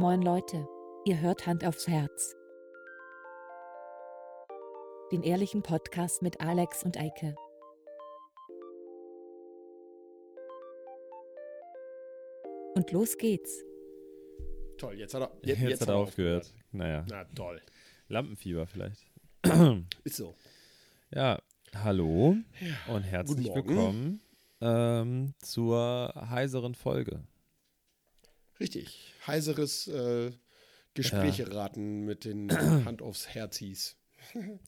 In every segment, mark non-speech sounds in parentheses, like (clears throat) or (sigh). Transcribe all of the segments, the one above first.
Moin Leute, ihr hört Hand aufs Herz. Den ehrlichen Podcast mit Alex und Eike. Und los geht's. Toll, jetzt hat er, Jetzt, jetzt, hat er aufgehört. Naja, Na toll. Lampenfieber vielleicht. (clears throat) Ist so. Ja, hallo und herzlich willkommen ähm, zur heiseren Folge. Richtig. Heiseres äh, Gespräche raten mit den (clears throat) Hand aufs Herz hieß. (laughs)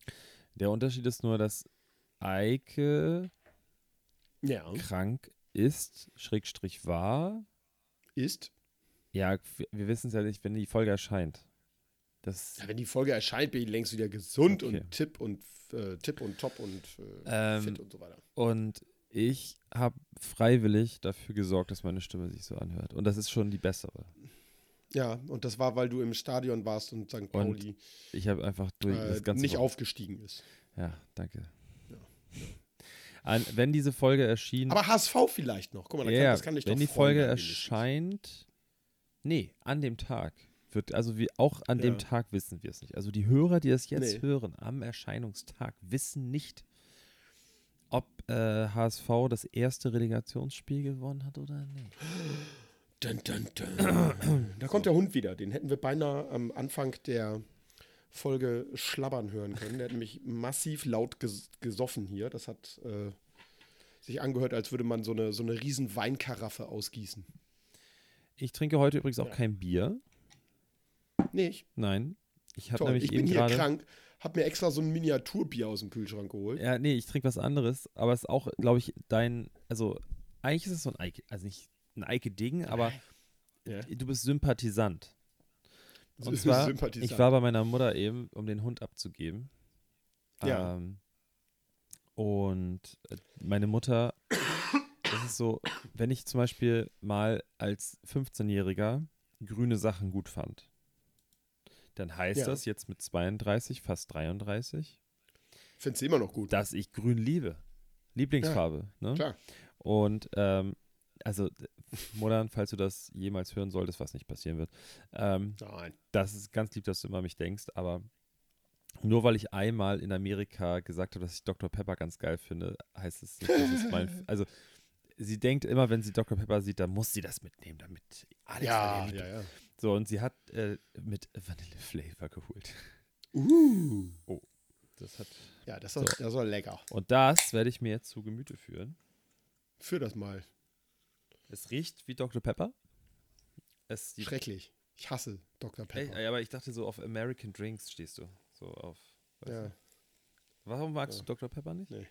Der Unterschied ist nur, dass Eike Ja. krank ist, Schrägstrich war. Ist. Ja, wir- wir wissen es ja nicht, wenn die Folge erscheint. Das, Ja, wenn die Folge erscheint, bin ich längst wieder gesund Okay. und tipp und äh, tipp und top und äh, Ähm, fit und so weiter. und ich habe freiwillig dafür gesorgt, dass meine Stimme sich so anhört. Und das ist schon die bessere. Ja, und das war, weil du im Stadion warst und St. Pauli Ich habe einfach durch äh, das ganze nicht Wochen- aufgestiegen ist. Ja, danke. An, wenn diese Folge erschien. Aber HSV vielleicht noch. Guck mal, da ja, kann, ja, das kann ich wenn doch die Folge erscheint. Nee, an dem Tag. Wird, also wie auch an dem Ja. Tag wissen wir es nicht. Also die Hörer, die das jetzt Nee. hören, am Erscheinungstag, wissen nicht, äh, HSV das erste Relegationsspiel gewonnen hat oder nicht. Dun, dun, dun. da kommt der Hund wieder. Den hätten wir beinahe am Anfang der Folge schlabbern hören können. Der hat nämlich massiv laut ges gesoffen hier. Das hat äh, sich angehört, als würde man so eine, so eine riesen Weinkaraffe ausgießen. Ich trinke heute übrigens auch Ja. kein Bier. Nee, ich, Nein. Ich habe nämlich ich bin eben hier krank, hab mir extra so ein Miniaturbier aus dem Kühlschrank geholt. Ja, nee, ich trinke was anderes, aber es ist auch, glaube ich, dein, also eigentlich ist es so ein Eike, also nicht ein Eike-Ding, aber Ja. du bist Sympathisant. Und zwar, Sympathisant. ich war bei meiner Mutter eben, um den Hund abzugeben. Ja. Ähm, und äh, meine Mutter, das ist so, wenn ich zum Beispiel mal als 15-Jähriger grüne Sachen gut fand, dann heißt Ja. das jetzt mit 32, fast 33, Findest du immer noch gut. dass ich grün liebe. Lieblingsfarbe. ne? Klar. Und ähm, also, Modern, falls du das jemals hören solltest, was nicht passieren wird, ähm, Nein. das ist ganz lieb, dass du immer an mich denkst, aber nur weil ich einmal in Amerika gesagt habe, dass ich Dr. Pepper ganz geil finde, heißt es nicht, dass es mein. (laughs) Also, sie denkt immer, wenn sie Dr. Pepper sieht, dann muss sie das mitnehmen, damit Alex Ja, ja, ja. So, und sie hat äh, mit Vanille-Flavor geholt. Uh. Das hat. Ja, das ist, das ist lecker. Und das werde ich mir jetzt zu Gemüte führen. Führ das mal. Es riecht wie Dr. Pepper. Es Schrecklich. Ich hasse Dr. Pepper. Ey, aber ich dachte so, auf American Drinks stehst du. So auf. Ja. du? Warum magst Ja. du Dr. Pepper nicht? Nee.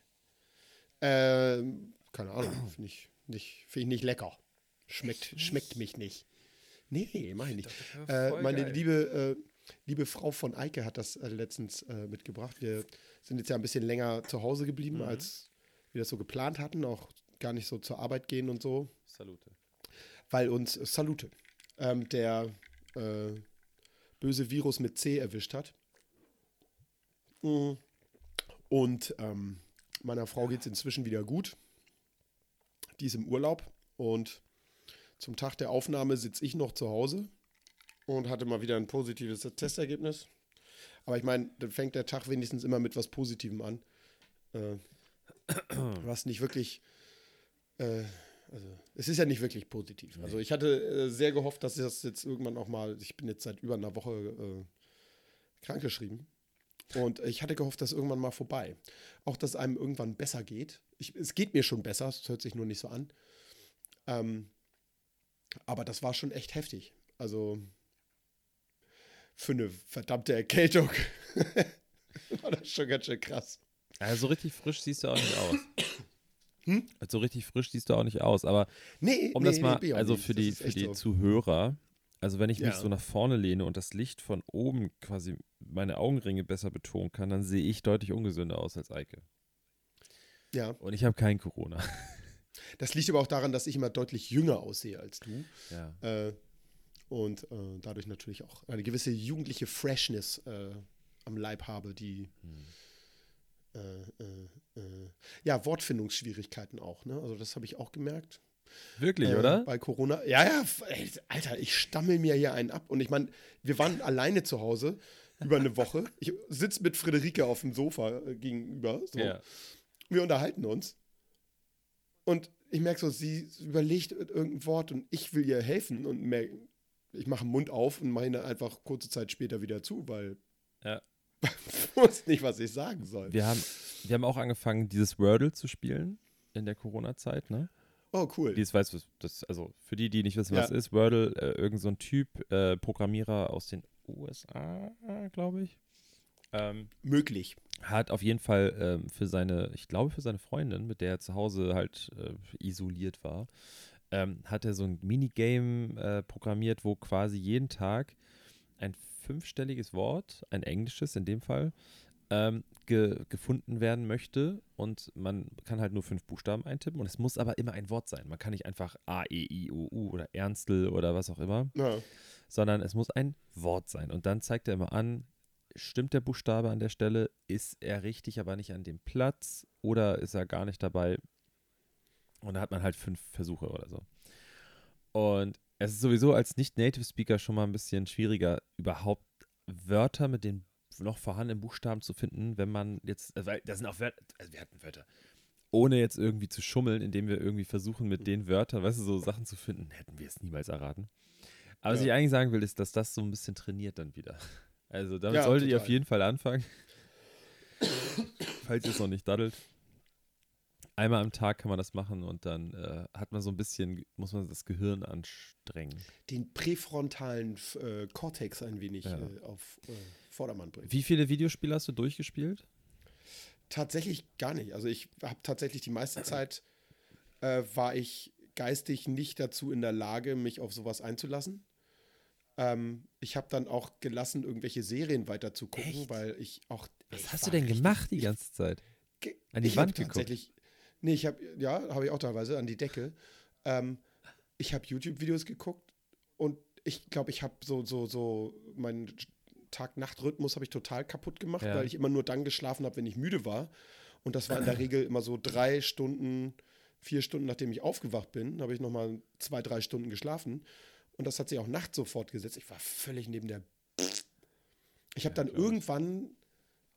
Ähm, keine Ahnung, finde ich, nicht, find ich nicht lecker. Schmeckt, schmeckt mich nicht. Nee, mach ich nicht. Äh, meine geil. liebe, äh, liebe Frau von Eike hat das äh, letztens äh, mitgebracht. Wir sind jetzt ja ein bisschen länger zu Hause geblieben, Mhm. als wir das so geplant hatten. Auch gar nicht so zur Arbeit gehen und so. Salute. weil uns äh, Salute ähm, der äh, böse Virus mit C erwischt hat. Mm. Und ähm, meiner Frau geht es inzwischen wieder gut. Die ist im Urlaub und zum Tag der Aufnahme sitze ich noch zu Hause und hatte mal wieder ein positives Testergebnis. Aber ich meine, dann fängt der Tag wenigstens immer mit was Positivem an. Äh, was nicht wirklich äh, also, es ist ja nicht wirklich positiv. Also, ich hatte äh, sehr gehofft, dass das jetzt irgendwann auch mal, ich bin jetzt seit über einer Woche äh, krankgeschrieben. Und ich hatte gehofft, dass irgendwann mal vorbei. Auch, dass einem irgendwann besser geht. Ich, es geht mir schon besser, es hört sich nur nicht so an. Ähm, aber das war schon echt heftig. Also, für eine verdammte Erkältung (laughs) war das schon ganz schön krass. Also so richtig frisch siehst du auch nicht aus. (clears throat) Also so richtig frisch siehst du auch nicht aus. Aber Nee, um nee, das mal, nee, also für die, für die so. Zuhörer, also wenn ich mich Ja. so nach vorne lehne und das Licht von oben quasi meine Augenringe besser betonen kann, dann sehe ich deutlich ungesünder aus als Eike. Ja. Und ich habe kein Corona. Das liegt aber auch daran, dass ich immer deutlich jünger aussehe als du. Ja. Äh, und äh, dadurch natürlich auch eine gewisse jugendliche Freshness äh, am Leib habe, die äh, äh, äh, ja, Wortfindungsschwierigkeiten auch. Ne? Also das habe ich auch gemerkt. Wirklich, äh, oder? Bei Corona. Ja, ja, ey, Alter, ich stammel mir hier einen ab. Und ich meine, wir waren (laughs) alleine zu Hause über eine Woche. Ich sitze mit Friederike auf dem Sofa äh, gegenüber. So. Ja. Wir unterhalten uns. Und ich merke so, sie überlegt irgendein Wort und ich will ihr helfen und merke, ich mache den Mund auf und dann einfach kurze Zeit später wieder zu, weil Ja. (laughs) ich wusste nicht, was ich sagen soll. Wir haben, wir haben auch angefangen, dieses Wordle zu spielen in der Corona-Zeit, ne? Oh, cool. Die weiß, was das, also für die, die nicht wissen, was Ja. ist, Wordle, äh, irgend so ein Typ, äh, Programmierer aus den USA, glaube ich. Ähm, Möglich. hat auf jeden Fall ähm, für seine, ich glaube für seine Freundin, mit der er zu Hause halt äh, isoliert war, ähm, hat er so ein Minigame äh, programmiert, wo quasi jeden Tag ein fünfstelliges Wort, ein englisches in dem Fall, ähm, ge gefunden werden möchte und man kann halt nur fünf Buchstaben eintippen und es muss aber immer ein Wort sein. Man kann nicht einfach A, E, I, O, U oder Ernstl oder was auch immer Ja. sondern es muss ein Wort sein. Und dann zeigt er immer an, stimmt der Buchstabe an der Stelle, ist er richtig, aber nicht an dem Platz oder ist er gar nicht dabei. Und da hat man halt fünf Versuche oder so. Und es ist sowieso als Nicht-Native-Speaker schon mal ein bisschen schwieriger, überhaupt Wörter mit den noch vorhandenen Buchstaben zu finden, wenn man jetzt, äh, weil da sind auch Wörter, also wir hatten Wörter, ohne jetzt irgendwie zu schummeln, indem wir irgendwie versuchen, mit den Wörtern, weißt du, so Sachen zu finden, hätten wir es niemals erraten. Aber was Ja. ich eigentlich sagen will, ist, dass das so ein bisschen trainiert dann wieder. Also damit Ja, solltet ihr auf total. jeden Fall anfangen. (coughs) Falls ihr es noch nicht daddelt. Einmal am Tag kann man das machen und dann äh, hat man so ein bisschen, muss man das Gehirn anstrengen. Den präfrontalen äh, Cortex ein wenig Ja. äh, auf äh, Vordermann bringen. Wie viele Videospiele hast du durchgespielt? Tatsächlich gar nicht. Also ich habe tatsächlich die meiste Zeit äh, war ich geistig nicht dazu in der Lage, mich auf sowas einzulassen. Ähm, ich habe dann auch gelassen, irgendwelche Serien weiter zu gucken, Echt? weil ich auch. Was ich hast du denn gemacht die ganze Zeit? An die ich Wand geguckt? tatsächlich. Nee, ich habe, ja, habe ich auch teilweise an die Decke. Ähm, ich habe YouTube-Videos geguckt und ich glaube, ich habe so, so, so meinen Tag-Nacht-Rhythmus habe ich total kaputt gemacht, Ja. weil ich immer nur dann geschlafen habe, wenn ich müde war. Und das war in der (clears throat) Regel immer so drei Stunden, vier Stunden, nachdem ich aufgewacht bin, habe ich nochmal zwei, drei Stunden geschlafen. Und das hat sich auch nachts so fortgesetzt. Ich war völlig neben der. (laughs) Ich habe dann glaub ich. irgendwann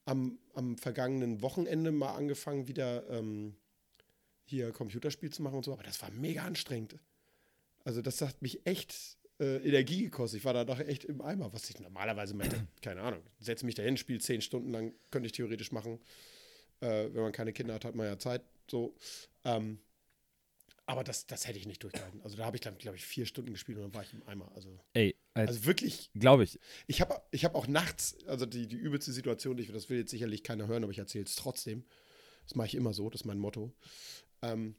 am, am vergangenen Wochenende mal angefangen, wieder ähm, hier Computerspiel zu machen und so, aber das war mega anstrengend. Also das hat mich echt äh, Energie gekostet. Ich war danach echt im Eimer, was ich normalerweise meinte, (clears throat) keine Ahnung, setze mich dahin, spiele zehn Stunden lang, könnte ich theoretisch machen. Äh, wenn man keine Kinder hat, hat man ja Zeit. So. Ähm, aber das, das hätte ich nicht durchgehalten. Also da habe ich glaube ich, vier Stunden gespielt und dann war ich im Eimer. Also, Ey, als, also wirklich glaube ich. ich habe ich hab auch nachts, also die, die übelste Situation, ich, das will jetzt sicherlich keiner hören, aber ich erzähle es trotzdem. Das mache ich immer so, das ist mein Motto. Ähm,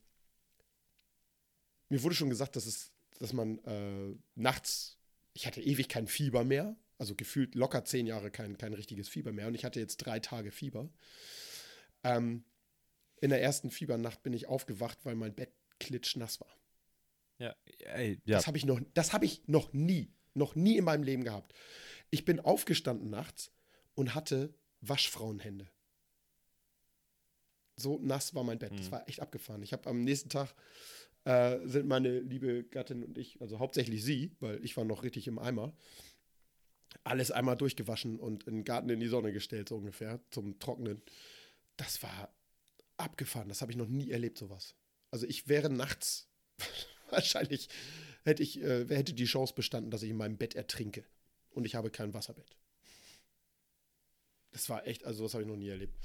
mir wurde schon gesagt, dass, es, dass man äh, nachts, ich hatte ewig kein Fieber mehr, also gefühlt locker zehn Jahre kein, kein richtiges Fieber mehr und ich hatte jetzt drei Tage Fieber. Ähm, in der ersten Fiebernacht bin ich aufgewacht, weil mein Bett klitschnass war. Ja, ey, ja. Das habe ich noch, das habe ich noch nie, noch nie in meinem Leben gehabt. Ich bin aufgestanden nachts und hatte Waschfrauenhände. So nass war mein Bett. Das Mhm. war echt abgefahren. Ich habe am nächsten Tag äh, sind meine liebe Gattin und ich, also hauptsächlich sie, weil ich war noch richtig im Eimer, alles einmal durchgewaschen und in den Garten in die Sonne gestellt, so ungefähr, zum Trocknen. Das war abgefahren. Das habe ich noch nie erlebt, sowas. Also ich wäre nachts (laughs) wahrscheinlich hätte ich äh, hätte die Chance bestanden, dass ich in meinem Bett ertrinke und ich habe kein Wasserbett. Das war echt, also das habe ich noch nie erlebt.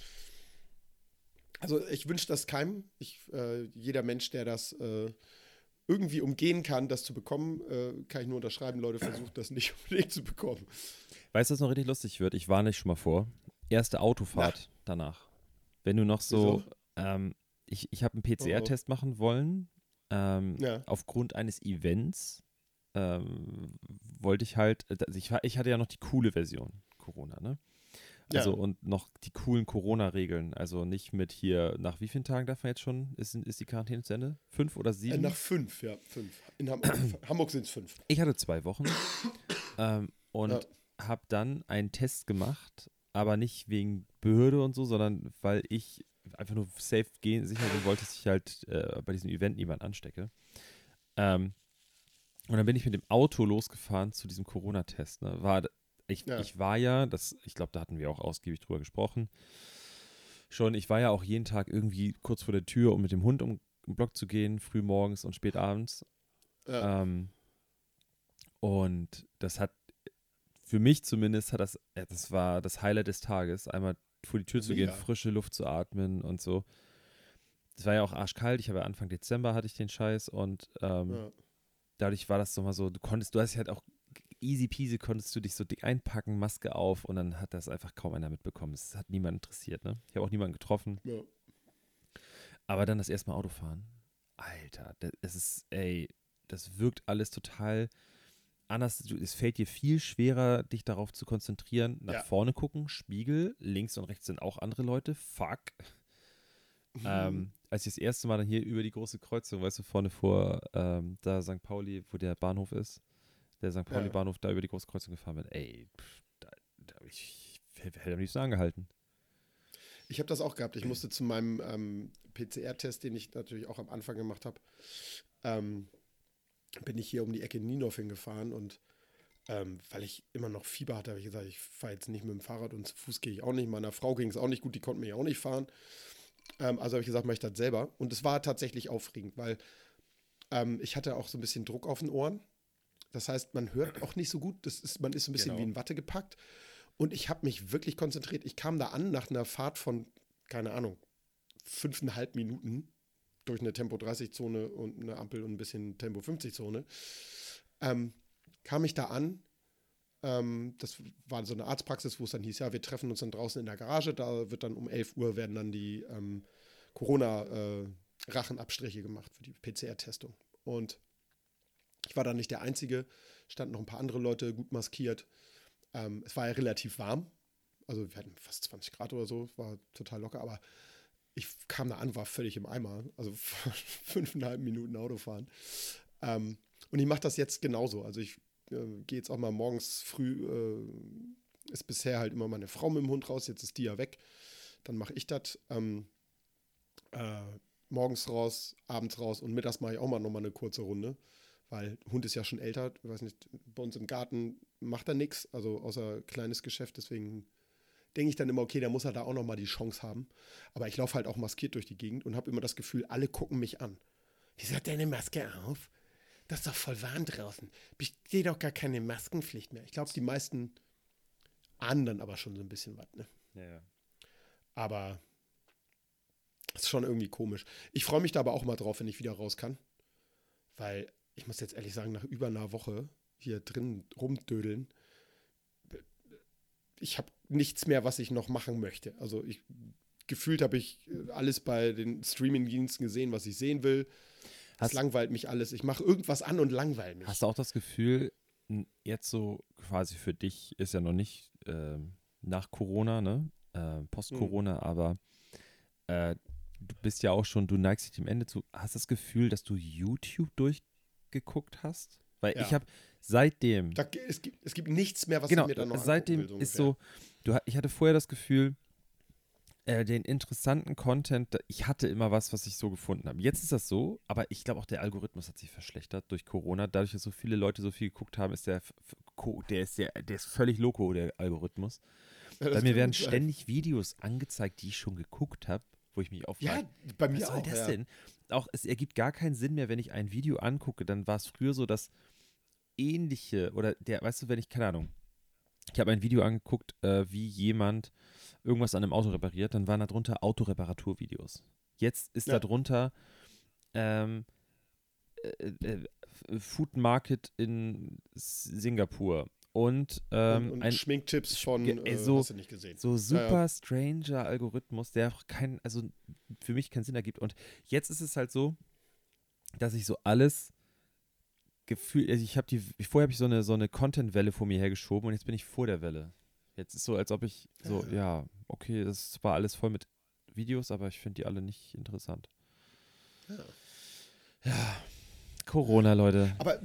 Also ich wünsche das keinem. Ich, äh, jeder Mensch, der das äh, irgendwie umgehen kann, das zu bekommen, äh, kann ich nur unterschreiben. Leute, versucht das nicht (laughs) unbedingt zu bekommen. Weißt du, was noch richtig lustig wird? Ich warne dich schon mal vor. Erste Autofahrt danach. Wenn du noch so, ähm, ich, ich habe einen PCR-Test machen wollen. Ähm, Ja. Aufgrund eines Events ähm, wollte ich halt, also ich, ich hatte ja noch die coole Version Corona, ne? Ja. Also und noch die coolen Corona-Regeln. Also nicht mit hier, nach wie vielen Tagen darf man jetzt schon, ist, ist die Quarantäne zu Ende? Fünf oder Äh, sieben? nach fünf, ja, fünf. In Ham (clears throat) Hamburg sind es fünf. Ich hatte zwei Wochen ähm, und Ja. habe dann einen Test gemacht, aber nicht wegen Behörde und so, sondern weil ich einfach nur safe gehen, sicher gehen wollte, dass ich halt äh, bei diesem Event niemand anstecke. Ähm, und dann bin ich mit dem Auto losgefahren zu diesem Corona-Test. Ne? War, ich, Ja. ich war ja, das, ich glaube, da hatten wir auch ausgiebig drüber gesprochen. Schon, ich war ja auch jeden Tag irgendwie kurz vor der Tür, um mit dem Hund um den Block zu gehen, früh morgens und spät abends. Ja. Ähm, und das hat, für mich zumindest, hat das, das war das Highlight des Tages, einmal vor die Tür zu gehen, Mega. frische Luft zu atmen und so. Es war ja auch arschkalt, ich habe ja Anfang Dezember hatte ich den Scheiß und ähm, ja. dadurch war das so mal so, du konntest, du hast halt auch easy peasy konntest du dich so dick einpacken, Maske auf und dann hat das einfach kaum einer mitbekommen. Es hat niemand interessiert, ne? Ich habe auch niemanden getroffen. Ja. Aber dann das erste Mal Autofahren. Alter, das, es ist, ey, das wirkt alles total anders. Du, es fällt dir viel schwerer, dich darauf zu konzentrieren. Nach Ja. vorne gucken, Spiegel, links und rechts sind auch andere Leute. Fuck. Ähm, als ich das erste Mal dann hier über die große Kreuzung, weißt du, vorne vor ähm, da St. Pauli, wo der Bahnhof ist, der St. Pauli-Bahnhof, da über die große Kreuzung gefahren bin, ey, pff, da, da ich, ich hätte am liebsten angehalten. Ich habe das auch gehabt. Ich (clears throat) musste zu meinem ähm, PCR-Test, den ich natürlich auch am Anfang gemacht habe, ähm, bin ich hier um die Ecke in Nienhof hingefahren und ähm, weil ich immer noch Fieber hatte, habe ich gesagt, ich fahre jetzt nicht mit dem Fahrrad und zu Fuß gehe ich auch nicht. Meiner Frau ging es auch nicht gut, die konnte mich auch nicht fahren. Ähm, also habe ich gesagt, mache ich das selber. Und es war tatsächlich aufregend, weil ähm, ich hatte auch so ein bisschen Druck auf den Ohren. Das heißt, man hört auch nicht so gut. Das ist, man ist so ein bisschen Genau. wie in Watte gepackt. Und ich habe mich wirklich konzentriert. Ich kam da an nach einer Fahrt von, keine Ahnung, fünfeinhalb Minuten durch eine Tempo-30-Zone und eine Ampel und ein bisschen Tempo-50-Zone. Ähm, kam ich da an. Ähm, das war so eine Arztpraxis, wo es dann hieß, ja, wir treffen uns dann draußen in der Garage. Da wird dann um 11 Uhr werden dann die ähm, Corona-Rachenabstriche gemacht für die PCR-Testung. Und ich war da nicht der Einzige, standen noch ein paar andere Leute gut maskiert. Ähm, es war ja relativ warm. Also wir hatten fast 20 Grad oder so, war total locker, aber ich kam da an, war völlig im Eimer. Also (laughs) fünfeinhalb Minuten Autofahren. Ähm, und ich mache das jetzt genauso. Also ich äh, gehe jetzt auch mal morgens früh, äh, ist bisher halt immer meine Frau mit dem Hund raus, jetzt ist die ja weg. Dann mache ich das. Ähm, äh, morgens raus, abends raus und mittags mache ich auch mal nochmal eine kurze Runde, weil Hund ist ja schon älter. Weiß nicht, bei uns im Garten macht er nichts, also außer kleines Geschäft, deswegen denke ich dann immer, okay, da muss er da auch nochmal die Chance haben. Aber ich laufe halt auch maskiert durch die Gegend und habe immer das Gefühl, alle gucken mich an. Wieso hat der eine Maske auf? Das ist doch voll warm draußen. Besteht doch gar keine Maskenpflicht mehr. Ich glaube, die meisten ahnen dann aber schon so ein bisschen was, ne? Ja, ja. Aber es ist schon irgendwie komisch. Ich freue mich da aber auch mal drauf, wenn ich wieder raus kann. Weil ich muss jetzt ehrlich sagen, nach über einer Woche hier drin rumdödeln, ich habe nichts mehr, was ich noch machen möchte. Also ich gefühlt habe ich äh, alles bei den Streaming-Diensten gesehen, was ich sehen will. Es langweilt mich alles. Ich mache irgendwas an und langweil mich. Hast du auch das Gefühl, jetzt so quasi für dich ist ja noch nicht ähm, nach Corona, ne? Äh, Post-Corona, Mhm. aber äh, du bist ja auch schon, du neigst dich dem Ende zu. Hast du das Gefühl, dass du YouTube durchgeguckt hast? Weil Ja. ich habe seitdem, Da, es, gibt, es gibt nichts mehr, was genau, ich mir dann noch seitdem angucken will, ist ungefähr. so, du, ich hatte vorher das Gefühl, äh, den interessanten Content, ich hatte immer was, was ich so gefunden habe. Jetzt ist das so, aber ich glaube auch der Algorithmus hat sich verschlechtert durch Corona. Dadurch, dass so viele Leute so viel geguckt haben, ist der, der ist der, der ist völlig loco, der Algorithmus. Ja, Bei mir werden sein. ständig Videos angezeigt, die ich schon geguckt habe, wo ich mich auch Ja, bei mir was soll auch. das ja. denn? Auch es ergibt gar keinen Sinn mehr, wenn ich ein Video angucke. Dann war es früher so, dass ähnliche oder der, weißt du, wenn ich, keine Ahnung, ich habe ein Video angeguckt, äh, wie jemand irgendwas an einem Auto repariert, dann waren da drunter Autoreparaturvideos. Jetzt ist Ja. da drunter ähm, äh, äh, Food Market in Singapur und, ähm, und, und ein Schminktipps von, ey, äh, so- hast du nicht gesehen. so super ja. stranger Algorithmus, der auch keinen, also für mich keinen Sinn ergibt. Und jetzt ist es halt so, dass ich so alles gefühlt, also ich habe die, vorher habe ich so eine, so eine Content-Welle vor mir hergeschoben und jetzt bin ich vor der Welle. Jetzt ist so, als ob ich so, Ja. okay, das ist zwar alles voll mit Videos, aber ich finde die alle nicht interessant. Ja. Ja, Corona, Leute. Aber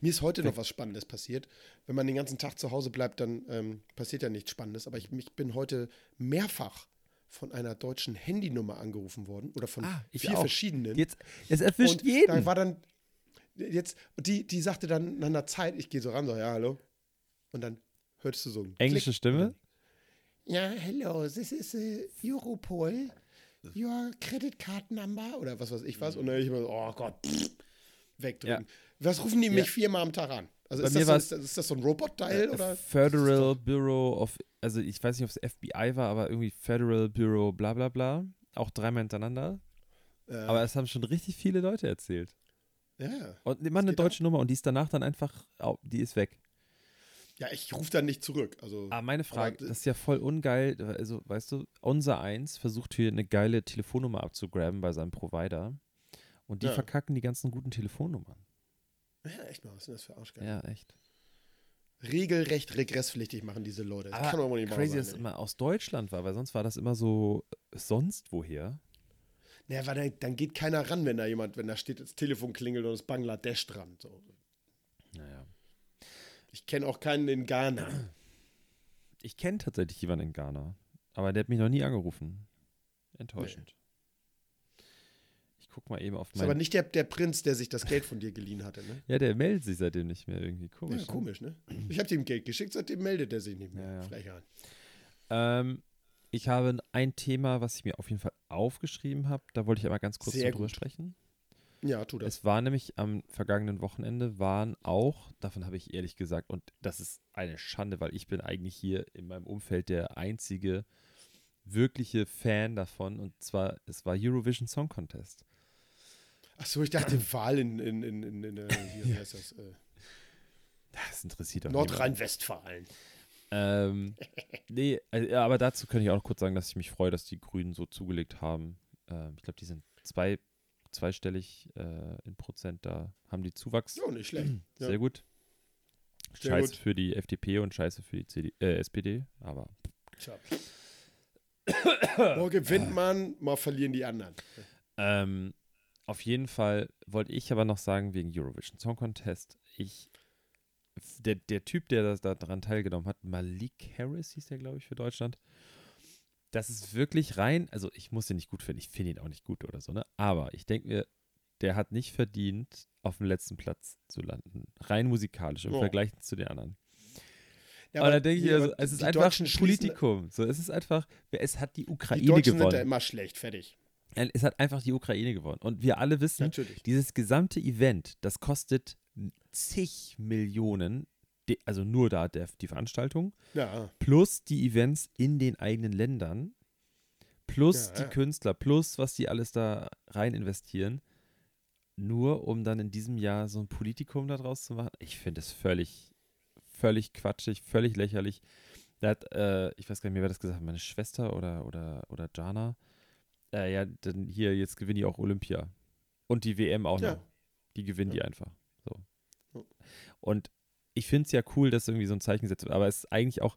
mir ist heute noch was Spannendes passiert. Wenn man den ganzen Tag zu Hause bleibt, dann ähm, passiert ja nichts Spannendes. Aber ich, ich bin heute mehrfach von einer deutschen Handynummer angerufen worden oder von Ah, vier auch. verschiedenen. Jetzt, es erwischt Und jeden. Da war dann, jetzt, die, die sagte dann nach einer Zeit, ich gehe so ran, so, ja, hallo. Und dann hörst du so ein Englische Klick. Stimme? Ja, hello, this is uh, Europol. Your credit card number oder was weiß ich was. Und dann ich immer so, oh Gott, pff, wegdrücken. Was rufen die mich viermal am Tag an? Also Bei ist mir das, so, ist, das, ist das so ein Robot-Teil oder? Federal Bureau of, also ich weiß nicht, ob es FBI war, aber irgendwie Federal Bureau bla bla bla. Auch dreimal hintereinander. Ja. Aber es haben schon richtig viele Leute erzählt. Ja. Und immer eine deutsche Nummer und die ist danach dann einfach, au- die ist weg. ja, ich rufe dann nicht zurück. Also, Aber meine Frage, Aber, das ist ja voll ungeil. Also, weißt du, unser Eins versucht hier eine geile Telefonnummer abzugraben bei seinem Provider. Und die Ja. verkacken die ganzen guten Telefonnummern. ja, echt mal, was sind das für Arschgeigen? Ja, echt. Regelrecht regresspflichtig machen diese Leute. Das Aber kann doch wohl nicht crazy, sein. dass es immer aus Deutschland war, weil sonst war das immer so sonst woher. Naja, weil dann, dann geht keiner ran, wenn da jemand, wenn da steht, das Telefon klingelt und ist Bangladesch dran. So. Naja. Ich kenne auch keinen in Ghana. Ich kenne tatsächlich jemanden in Ghana, aber der hat mich noch nie angerufen. Enttäuschend. Ich guck mal eben auf Ist aber nicht der, der Prinz, der sich das Geld von dir geliehen hatte, ne? Ja, der meldet sich seitdem nicht mehr irgendwie. Komisch. Ja, ne? komisch, ne? Ich habe ihm Geld geschickt, seitdem meldet er sich nicht mehr. Ja, ja. Frechheit. Ähm, ich habe ein Thema, was ich mir auf jeden Fall aufgeschrieben habe. Da wollte ich aber ganz kurz Sehr drüber gut. sprechen. Ja, tu das. Es war nämlich am vergangenen Wochenende, waren auch, davon habe ich ehrlich gesagt, und das ist eine Schande, weil ich bin eigentlich hier in meinem Umfeld der einzige wirkliche Fan davon. Und zwar, es war Eurovision Song Contest. Achso, ich dachte Wahl in, in, in, in, in äh, hier, (laughs) wie heißt das? Äh, Das interessiert doch. Nordrhein-Westfalen. Ähm, (laughs) nee, ja, aber dazu kann ich auch noch kurz sagen, dass ich mich freue, dass die Grünen so zugelegt haben. Ähm, ich glaube, die sind zwei, zweistellig äh, in Prozent, da haben die Zuwachs. Ja, nicht schlecht. (clears throat) Ja. Sehr gut. Sehr scheiße gut. für die FDP und scheiße für die CD, äh, SPD, aber Tja. (clears throat) Mal gewinnt man, mal verlieren die anderen. ähm, auf jeden Fall wollte ich aber noch sagen, wegen Eurovision Song Contest, ich, der, der Typ, der das, da daran teilgenommen hat, Malik Harris hieß der, glaube ich, für Deutschland, das ist wirklich rein, also ich muss den nicht gut finden, ich finde ihn auch nicht gut oder so, ne? Aber ich denke mir, der hat nicht verdient, auf dem letzten Platz zu landen. Rein musikalisch im Oh. Vergleich zu den anderen. Ja, aber da denke ich, also, aber es ist einfach Deutschen ein Politikum. So, es ist einfach, es hat die Ukraine Die Deutschen sind da gewonnen. immer schlecht, fertig. Es hat einfach die Ukraine gewonnen. Und wir alle wissen, Natürlich. dieses gesamte Event, das kostet zig Millionen, also nur da der, die Veranstaltung, Ja, plus die Events in den eigenen Ländern, plus Ja, die ja. Künstler, plus was die alles da rein investieren, nur um dann in diesem Jahr so ein Politikum daraus zu machen. Ich finde es völlig, völlig quatschig, völlig lächerlich. Da hat, äh, ich weiß gar nicht mehr, wer das gesagt hat, meine Schwester oder, oder, oder Jana. Äh, ja, dann hier, jetzt gewinnen die auch Olympia. Und die WM auch Ja. noch. Die gewinnen die einfach. Und ich finde es ja cool, dass irgendwie so ein Zeichen gesetzt wird, aber es ist eigentlich auch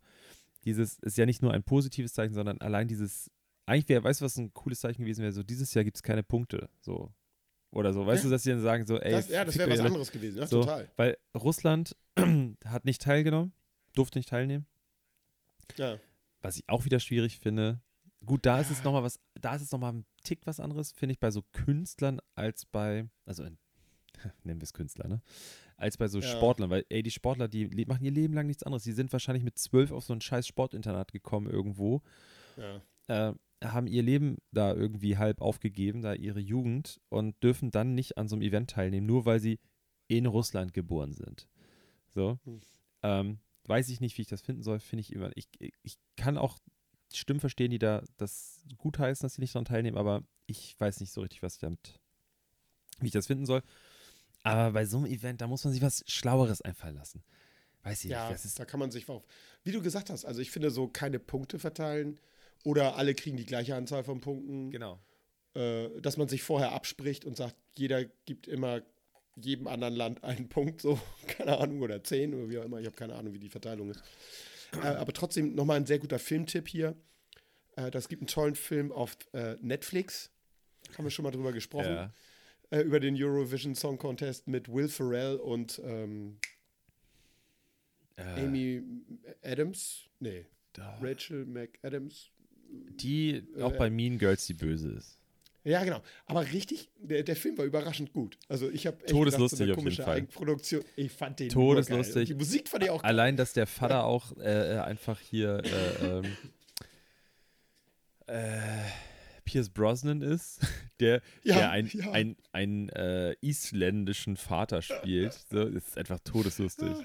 dieses, ist ja nicht nur ein positives Zeichen, sondern allein dieses, eigentlich wäre, weißt du, was ein cooles Zeichen gewesen wäre? So, dieses Jahr gibt es keine Punkte. So. Oder so. Weißt Ja. du, dass sie dann sagen, so, ey, das, ja, das wäre was alle. anderes gewesen. Ja, So. total. Weil Russland (clears throat) hat nicht teilgenommen, durfte nicht teilnehmen. Ja. Was ich auch wieder schwierig finde. Gut, da ist es nochmal was, da ist es nochmal ein Tick was anderes, finde ich, bei so Künstlern als bei, also in, (laughs) nennen wir es Künstler, ne? Als bei so Ja. Sportlern, weil, ey, die Sportler, die machen ihr Leben lang nichts anderes. Die sind wahrscheinlich mit zwölf auf so ein scheiß Sportinternat gekommen irgendwo, Ja. äh, haben ihr Leben da irgendwie halb aufgegeben, da ihre Jugend und dürfen dann nicht an so einem Event teilnehmen, nur weil sie in Russland geboren sind. So. Hm. Ähm, weiß ich nicht, wie ich das finden soll, finde ich immer. Ich, ich kann auch Stimmen verstehen, die da das gut heißen, dass sie nicht daran teilnehmen, aber ich weiß nicht so richtig, was ich damit, wie ich das finden soll. Aber bei so einem Event, da muss man sich was Schlaueres einfallen lassen. Weiß ich Ja, nicht. Ist, da kann man sich auf. Wie du gesagt hast, also ich finde so keine Punkte verteilen oder alle kriegen die gleiche Anzahl von Punkten. genau. Äh, dass man sich vorher abspricht und sagt, jeder gibt immer jedem anderen Land (laughs) einen Punkt, so, keine Ahnung, oder zehn oder wie auch immer, ich habe keine Ahnung, wie die Verteilung ist. Äh, aber trotzdem nochmal ein sehr guter Filmtipp hier. Äh, das gibt einen tollen Film auf äh, Netflix. Haben wir schon mal drüber gesprochen. Ja. Äh, über den Eurovision Song Contest mit Will Ferrell und ähm, Äh, Amy Adams. Nee, da- Rachel McAdams. die auch äh, bei Mean Girls die Böse ist. Ja, genau. Aber richtig, der, der Film war überraschend gut. Also ich habe Todeslustig so eine auf jeden komische Fall. Eigenproduktion. Ich fand den Todeslustig. Die Musik fand ich auch. Allein, dass der Vater auch äh, äh, einfach hier äh, ähm, (laughs) äh, Pierce Brosnan ist, (laughs) der, Ja, der ein, ja. ein, ein äh, isländischen Vater spielt. So, das ist einfach todeslustig.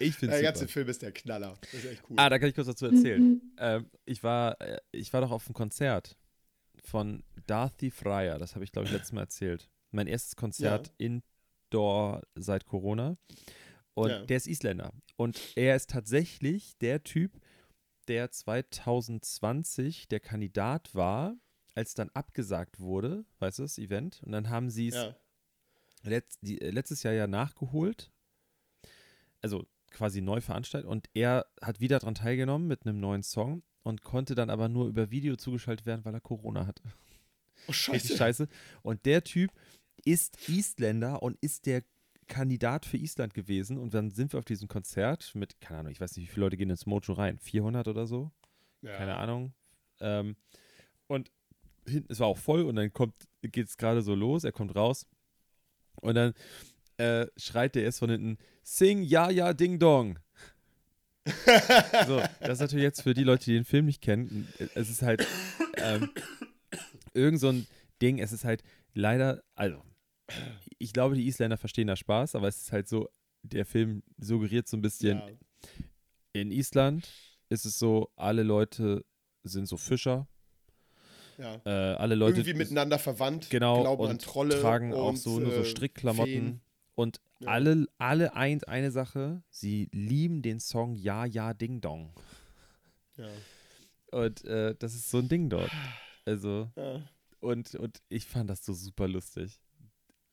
Ich finde Der ganze super. Film ist der Knaller. Das ist echt cool. Ah, da kann ich kurz dazu erzählen. (laughs) ähm, ich, war, äh, ich war doch auf einem Konzert von Darthi Fryer. Das habe ich, glaube ich, letztes Mal erzählt. Mein erstes Konzert indoor seit Corona. Und Ja. der ist Isländer. Und er ist tatsächlich der Typ, der 2020 der Kandidat war, als dann abgesagt wurde, weißt du, das Event. Und dann haben sie es ja. letzt, die, äh, letztes Jahr ja nachgeholt. Also quasi neu veranstaltet. Und er hat wieder daran teilgenommen mit einem neuen Song und konnte dann aber nur über Video zugeschaltet werden, weil er Corona hatte. Oh, scheiße. scheiße. Und der Typ ist Isländer und ist der Kandidat für Island gewesen. Und dann sind wir auf diesem Konzert mit, keine Ahnung, ich weiß nicht, wie viele Leute gehen ins Mojo rein? 400 oder so? Ja. keine Ahnung. Ähm, und hinten, es war auch voll und dann kommt, geht es gerade so los, er kommt raus und dann äh, schreit der erst von hinten, Sing, ja, ja, Ding Dong. (laughs) so, das ist natürlich jetzt für die Leute, die den Film nicht kennen, es ist halt ähm, irgend so ein Ding, es ist halt leider, also, ich glaube, die Isländer verstehen da Spaß, aber es ist halt so, der Film suggeriert so ein bisschen, Ja. in Island ist es so, alle Leute sind so Fischer. Ja. Äh, alle Leute Irgendwie miteinander verwandt, genau, glauben und an Trolle tragen auch und, so nur so äh, Strickklamotten. Feen. Und Ja. alle, alle eint eine Sache, sie lieben den Song Ja, Ja, Ding Dong. Ja. Und äh, das ist so ein Ding dort. Also, Ja. und, und ich fand das so super lustig.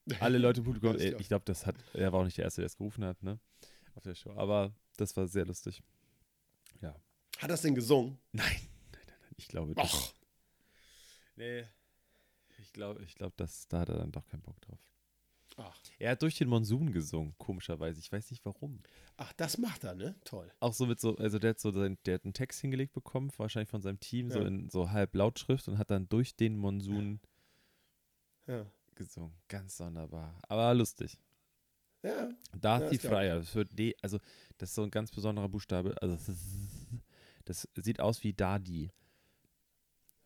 (laughs) Alle Leute im Publikum, Ja, glaub ich glaube, das hat, er war auch nicht der Erste, der es gerufen hat, ne? Auf der Show. Aber das war sehr lustig. Hat das denn gesungen? Nein, nein, nein, nein. Ich glaube, das, Nee. Ich glaube, ich glaube, dass da hat er dann doch keinen Bock drauf. ach. Er hat durch den Monsun gesungen, komischerweise. Ich weiß nicht warum. ach, das macht er, ne? Toll. Auch so mit so, also der hat so sein, der hat einen Text hingelegt bekommen, wahrscheinlich von seinem Team, so Ja. in so halb Lautschrift und hat dann durch den Monsun Ja. gesungen. Ganz sonderbar. Aber lustig. Ja. Ist geil. Fryer, das wird D, also das ist so ein ganz besonderer Buchstabe. Also das sieht aus wie Dadi.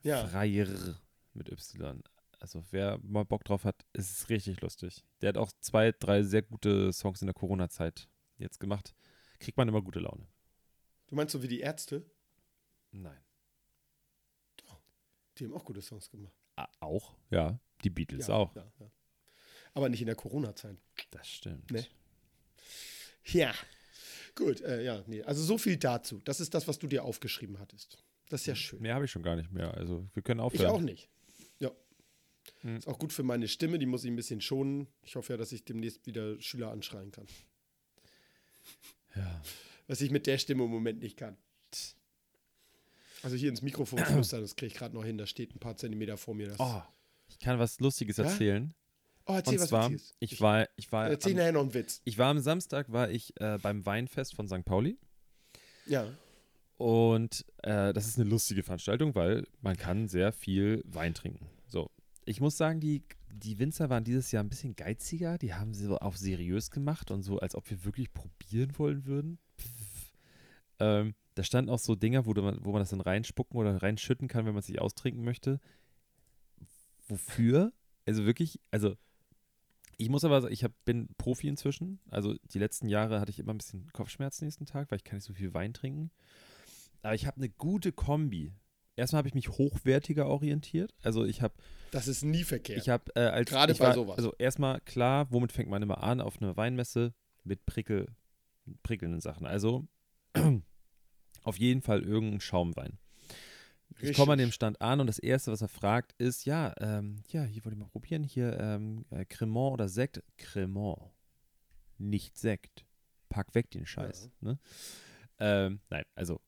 Ja. Freier mit Y. Also wer mal Bock drauf hat, ist es richtig lustig. Der hat auch zwei, drei sehr gute Songs in der Corona-Zeit jetzt gemacht. Kriegt man immer gute Laune. Du meinst so wie die Ärzte? Nein. Die haben auch gute Songs gemacht. Ah, auch? Ja. Die Beatles ja, auch. Ja, ja. Aber nicht in der Corona-Zeit. Das stimmt. Nee. Ja. Gut, äh, ja, nee. Also so viel dazu. Das ist das, was du dir aufgeschrieben hattest. Das ist ja schön. Mehr habe ich schon gar nicht mehr. Also wir können Ich aufhören. auch nicht. Ja. Hm. Ist auch gut für meine Stimme, die muss ich ein bisschen schonen. Ich hoffe ja, dass ich demnächst wieder Schüler anschreien kann. Ja. Was ich mit der Stimme im Moment nicht kann. Also hier ins Mikrofon flüstern, das kriege ich gerade noch hin. Da steht ein paar Zentimeter vor mir. Oh, ich kann was Lustiges Ja? erzählen. oh erzähl Und was zwar, Witziges. ich war, ich war, Erzähl am, nachher noch einen Witz. ich war am Samstag, war ich äh, beim Weinfest von St. Pauli. Ja. Und äh, das ist eine lustige Veranstaltung, weil man kann sehr viel Wein trinken. So, ich muss sagen, die, die Winzer waren dieses Jahr ein bisschen geiziger. Die haben sie so auf seriös gemacht und so, als ob wir wirklich probieren wollen würden. Ähm, da standen auch so Dinger, wo, du, wo man das dann reinspucken oder reinschütten kann, wenn man es sich austrinken möchte. Wofür? Also wirklich, also ich muss aber sagen, ich hab, bin Profi inzwischen. Also die letzten Jahre hatte ich immer ein bisschen Kopfschmerzen nächsten Tag, weil ich kann nicht so viel Wein trinken. Aber ich habe eine gute Kombi. Erstmal habe ich mich hochwertiger orientiert. Also ich habe, Das ist nie verkehrt. ich habe äh, als Gerade bei war, sowas. Also erstmal klar, womit fängt man immer an auf einer Weinmesse mit prickel, prickelnden Sachen. Also (clears throat) auf jeden Fall irgendein Schaumwein. Ich komme an dem Richtig. Stand an und das Erste, was er fragt, ist, ja, ähm, ja, hier wollte ich mal probieren, hier ähm, äh, Cremant oder Sekt. Cremant, nicht Sekt. Pack weg den Scheiß. Ne? Ähm, nein, also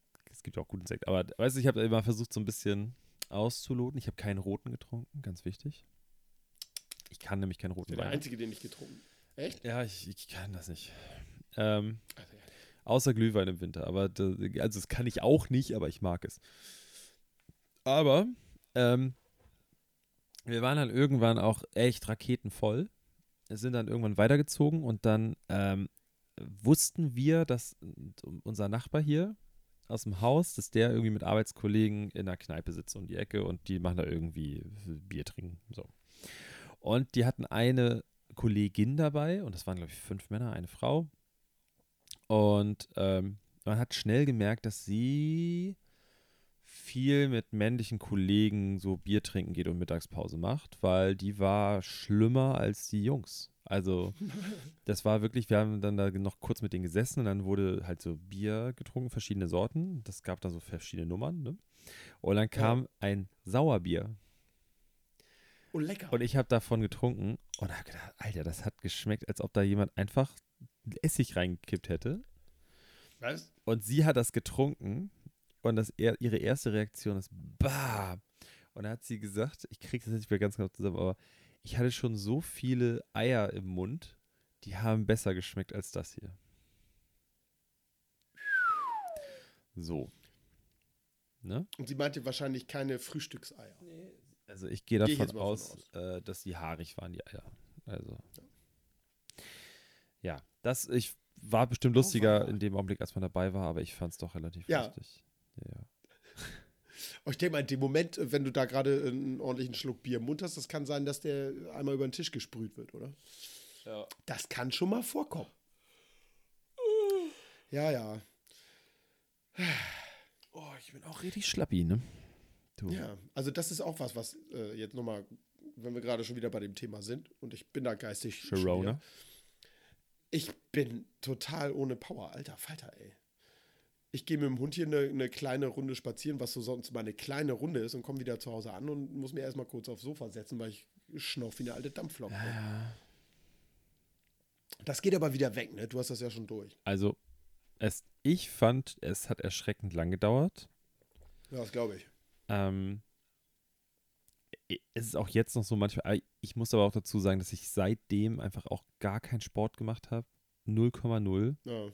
es gibt auch guten Sekt, aber weißt du, ich habe immer versucht, so ein bisschen auszuloten. Ich habe keinen roten getrunken, ganz wichtig. Ich kann nämlich keinen roten der Wein. einzige, den ich getrunken Echt? Ja, ich, ich kann das nicht. Ähm, Also, ja. Außer Glühwein im Winter. Aber da, also das kann ich auch nicht, aber ich mag es. Aber ähm, wir waren dann irgendwann auch echt raketenvoll. Sind dann irgendwann weitergezogen und dann ähm, wussten wir, dass unser Nachbar hier aus dem Haus, dass der irgendwie mit Arbeitskollegen in einer Kneipe sitzt um die Ecke und die machen da irgendwie Bier trinken. So. Und die hatten eine Kollegin dabei und das waren, glaube ich, fünf Männer, eine Frau. Und ähm, man hat schnell gemerkt, dass sie viel mit männlichen Kollegen so Bier trinken geht und Mittagspause macht, weil die war schlimmer als die Jungs. Also (laughs) das war wirklich, wir haben dann da noch kurz mit denen gesessen und dann wurde halt so Bier getrunken, verschiedene Sorten. Das gab dann so verschiedene Nummern. Ne? Und dann kam ja. ein Sauerbier. Oh, lecker. Und ich habe davon getrunken und habe gedacht, Alter, das hat geschmeckt, als ob da jemand einfach Essig reingekippt hätte. Was? Und sie hat das getrunken und das, ihre erste Reaktion ist, bah. Und da hat sie gesagt, ich kriege das nicht mehr ganz genau zusammen, aber ich hatte schon so viele Eier im Mund, die haben besser geschmeckt als das hier. So. Ne? Und sie meinte wahrscheinlich keine Frühstückseier. Nee. Also ich gehe davon geh aus, aus. Äh, dass die haarig waren, die Eier. Also. Ja, das ich war bestimmt lustiger in dem Augenblick, als man dabei war, aber ich fand es doch relativ ja. lustig. Ja. Ich denke mal, in dem Moment, wenn du da gerade einen ordentlichen Schluck Bier im Mund hast, das kann sein, dass der einmal über den Tisch gesprüht wird, oder? Ja. Das kann schon mal vorkommen. Ja, ja. Oh, ich bin auch richtig schlappi, ne? Du. Ja, also das ist auch was, was äh, jetzt nochmal, wenn wir gerade schon wieder bei dem Thema sind und ich bin da geistig. Sharona. Ich bin total ohne Power, alter Falter, ey ich gehe mit dem Hund hier eine, eine, kleine Runde spazieren, was so sonst mal eine kleine Runde ist, und komme wieder zu Hause an und muss mir erstmal kurz aufs Sofa setzen, weil ich schnauf wie eine alte Dampflok. Ja. Das geht aber wieder weg, ne? Du hast das ja schon durch. Also, es, ich fand, es hat erschreckend lang gedauert. Ja, das glaube ich. Ähm, es ist auch jetzt noch so manchmal, ich muss aber auch dazu sagen, dass ich seitdem einfach auch gar keinen Sport gemacht habe. 0,0. Ja.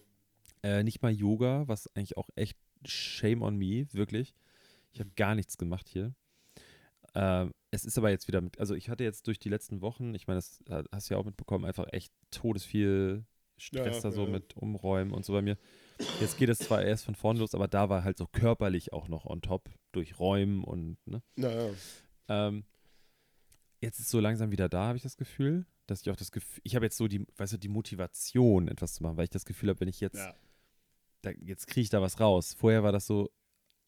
Äh, nicht mal Yoga, was eigentlich auch echt shame on me, wirklich. Ich habe gar nichts gemacht hier. Ähm, es ist aber jetzt wieder mit, also ich hatte jetzt durch die letzten Wochen, ich meine, das hast du ja auch mitbekommen, einfach echt todesviel Stress ja, da so ja. mit Umräumen und so bei mir. Jetzt geht es zwar erst von vorne los, aber da war halt so körperlich auch noch on top durch Räumen und, ne? Naja. Ähm, jetzt ist so langsam wieder da, habe ich das Gefühl, dass ich auch das Gefühl, ich habe jetzt so die, weißt du, die Motivation, etwas zu machen, weil ich das Gefühl habe, wenn ich jetzt ja da, jetzt kriege ich da was raus. Vorher war das so,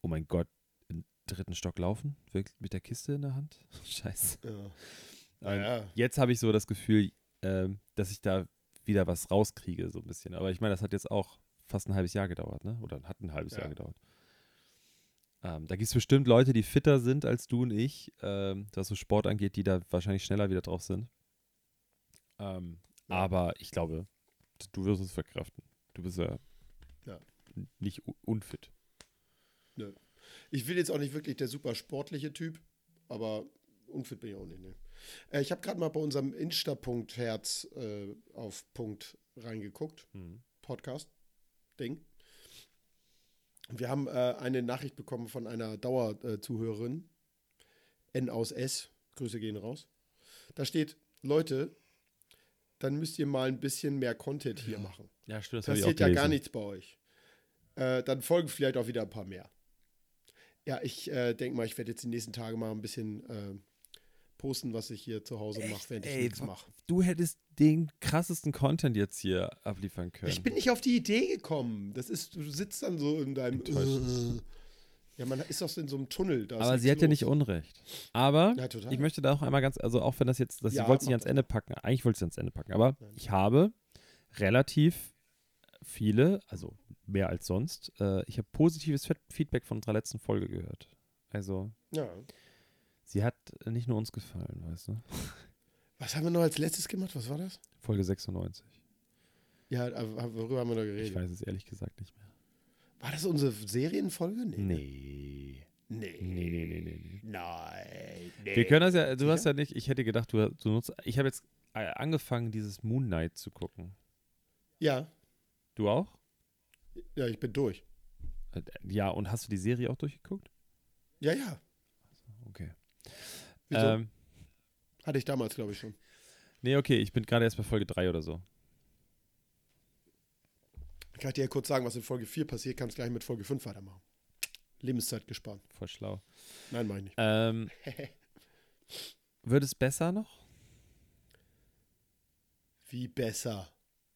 oh mein Gott, im dritten Stock laufen? Wirklich mit der Kiste in der Hand? (laughs) Scheiße. Ja. Ähm, ja. Jetzt habe ich so das Gefühl, äh, dass ich da wieder was rauskriege, so ein bisschen. Aber ich meine, das hat jetzt auch fast ein halbes Jahr gedauert, ne? Oder hat ein halbes ja. Jahr gedauert. Ähm, da gibt es bestimmt Leute, die fitter sind als du und ich, ähm, was so Sport angeht, die da wahrscheinlich schneller wieder drauf sind. Ähm, ja. Aber ich glaube, du wirst es verkraften. Du bist ja ja. Nicht unfit. Nö. Ich will jetzt auch nicht wirklich der super sportliche Typ, aber unfit bin ich auch nicht. Ne. Äh, ich habe gerade mal bei unserem Insta-Punkt-Herz äh, auf Punkt reingeguckt. Mhm. Podcast-Ding. Wir haben äh, eine Nachricht bekommen von einer Dauerzuhörerin. N aus S. Grüße gehen raus. Da steht, Leute, dann müsst ihr mal ein bisschen mehr Content hier machen. Ja, stimmt. Das Passiert ja gar nichts bei euch. Äh, dann folgen vielleicht auch wieder ein paar mehr. Ja, ich äh, denke mal, ich werde jetzt die nächsten Tage mal ein bisschen äh, posten, was ich hier zu Hause mache, während ich Ey, nichts mache. Du hättest den krassesten Content jetzt hier abliefern können. Ich bin nicht auf die Idee gekommen. Das ist, du sitzt dann so in deinem. Ja, man ist doch in so einem Tunnel. Aber sie hat los. ja nicht Unrecht. Aber ja, ich möchte da auch einmal ganz, also auch wenn das jetzt, das, ja, ich wollte es nicht ans Ende packen, eigentlich wollte ich es ans Ende packen, aber Nein. ich habe relativ viele, also mehr als sonst, äh, ich habe positives Feedback von unserer letzten Folge gehört. Also, ja. sie hat nicht nur uns gefallen, weißt du. (laughs) Was haben wir noch als letztes gemacht? Was war das? Folge 96. Ja, worüber haben wir da geredet? Ich weiß es ehrlich gesagt nicht mehr. War das unsere Serienfolge? Nee. Nee. Nee. Nee, nee, nee, nee. Nein. Nee. Wir können das ja, du hast ja nicht, ich hätte gedacht, du, du nutzt, ich habe jetzt äh, angefangen, dieses Moon Knight zu gucken. Ja. Du auch? Ja, ich bin durch. Äh, ja, und hast du die Serie auch durchgeguckt? Ja, ja. Okay. Wieso? Ähm, Hatte ich damals, glaube ich, schon. Nee, okay, ich bin gerade erst bei Folge 3 oder so. Ich kann dir ja kurz sagen, was in Folge 4 passiert, kannst gleich mit Folge 5 weitermachen. Lebenszeit gespart. Voll schlau. Nein, meine ich nicht. Ähm, wird es besser noch? Wie besser?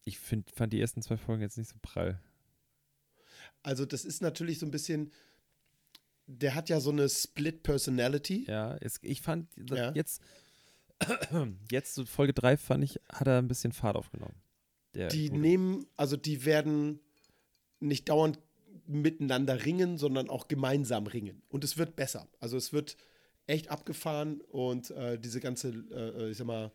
Ich find, fand die ersten zwei Folgen jetzt nicht so prall. Also, das ist natürlich so ein bisschen. Der hat ja so eine Split Personality. Ja, es, ich fand Ja. jetzt, (coughs) jetzt so Folge 3 fand ich, hat er ein bisschen Fahrt aufgenommen. Der Die Gute. nehmen, also die werden nicht dauernd miteinander ringen, sondern auch gemeinsam ringen. Und es wird besser. Also es wird echt abgefahren und äh, diese ganze, äh, ich sag mal,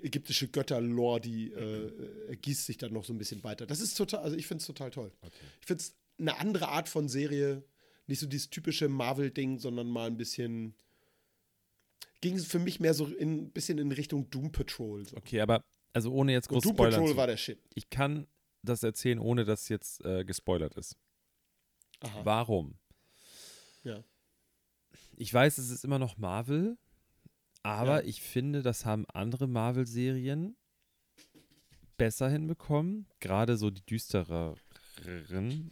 ägyptische Götterlore, die äh, ergießt sich dann noch so ein bisschen weiter. Das ist total, also ich finde es total toll. Ich finde es eine andere Art von Serie, nicht so dieses typische Marvel-Ding, sondern mal ein bisschen, ging es für mich mehr so in, ein bisschen in Richtung Doom Patrol. So. Okay, aber also ohne jetzt groß Doom spoilern Patrol zu. war der Shit. Ich kann das erzählen, ohne dass jetzt äh, gespoilert ist. Aha. Warum? Ja. Ich weiß, es ist immer noch Marvel, aber Ja. ich finde, das haben andere Marvel-Serien besser hinbekommen. Gerade so die düstereren,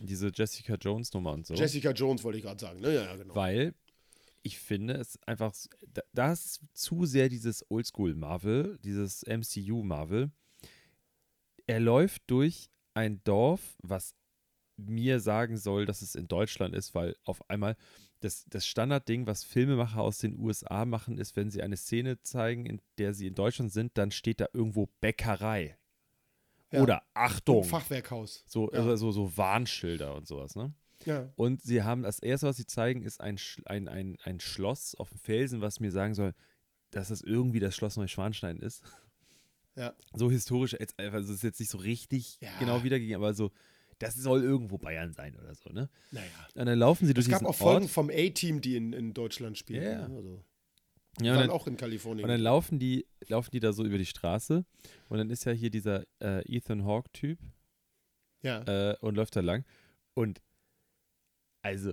diese Jessica Jones-Nummer und so. Jessica Jones wollte ich gerade sagen. Ne? Ja, ja, genau. Weil ich finde es einfach, da- ist zu sehr dieses Oldschool-Marvel, dieses MCU-Marvel. Er läuft durch ein Dorf, was mir sagen soll, dass es in Deutschland ist, weil auf einmal das, das Standardding, was Filmemacher aus den USA machen, ist, wenn sie eine Szene zeigen, in der sie in Deutschland sind, dann steht da irgendwo Bäckerei. Ja. Oder Achtung. Fachwerkhaus. So, Ja. also so, so Warnschilder und sowas, ne? Ja. Und sie haben das erste, was sie zeigen, ist ein, ein, ein, ein Schloss auf dem Felsen, was mir sagen soll, dass das irgendwie das Schloss Neuschwanstein ist. Ja. So historisch, also es ist jetzt nicht so richtig Ja. genau wiedergegeben, aber so, das soll irgendwo Bayern sein oder so, ne? Naja. Und dann laufen sie durch Es gab diesen auch Folgen Ort. vom A-Team, die in, in Deutschland spielen. Ja, ne? Also, Ja, und waren dann, auch in Kalifornien. und dann laufen die, laufen die da so über die Straße und dann ist ja hier dieser äh, Ethan Hawke-Typ ja. äh, und läuft da lang. Und also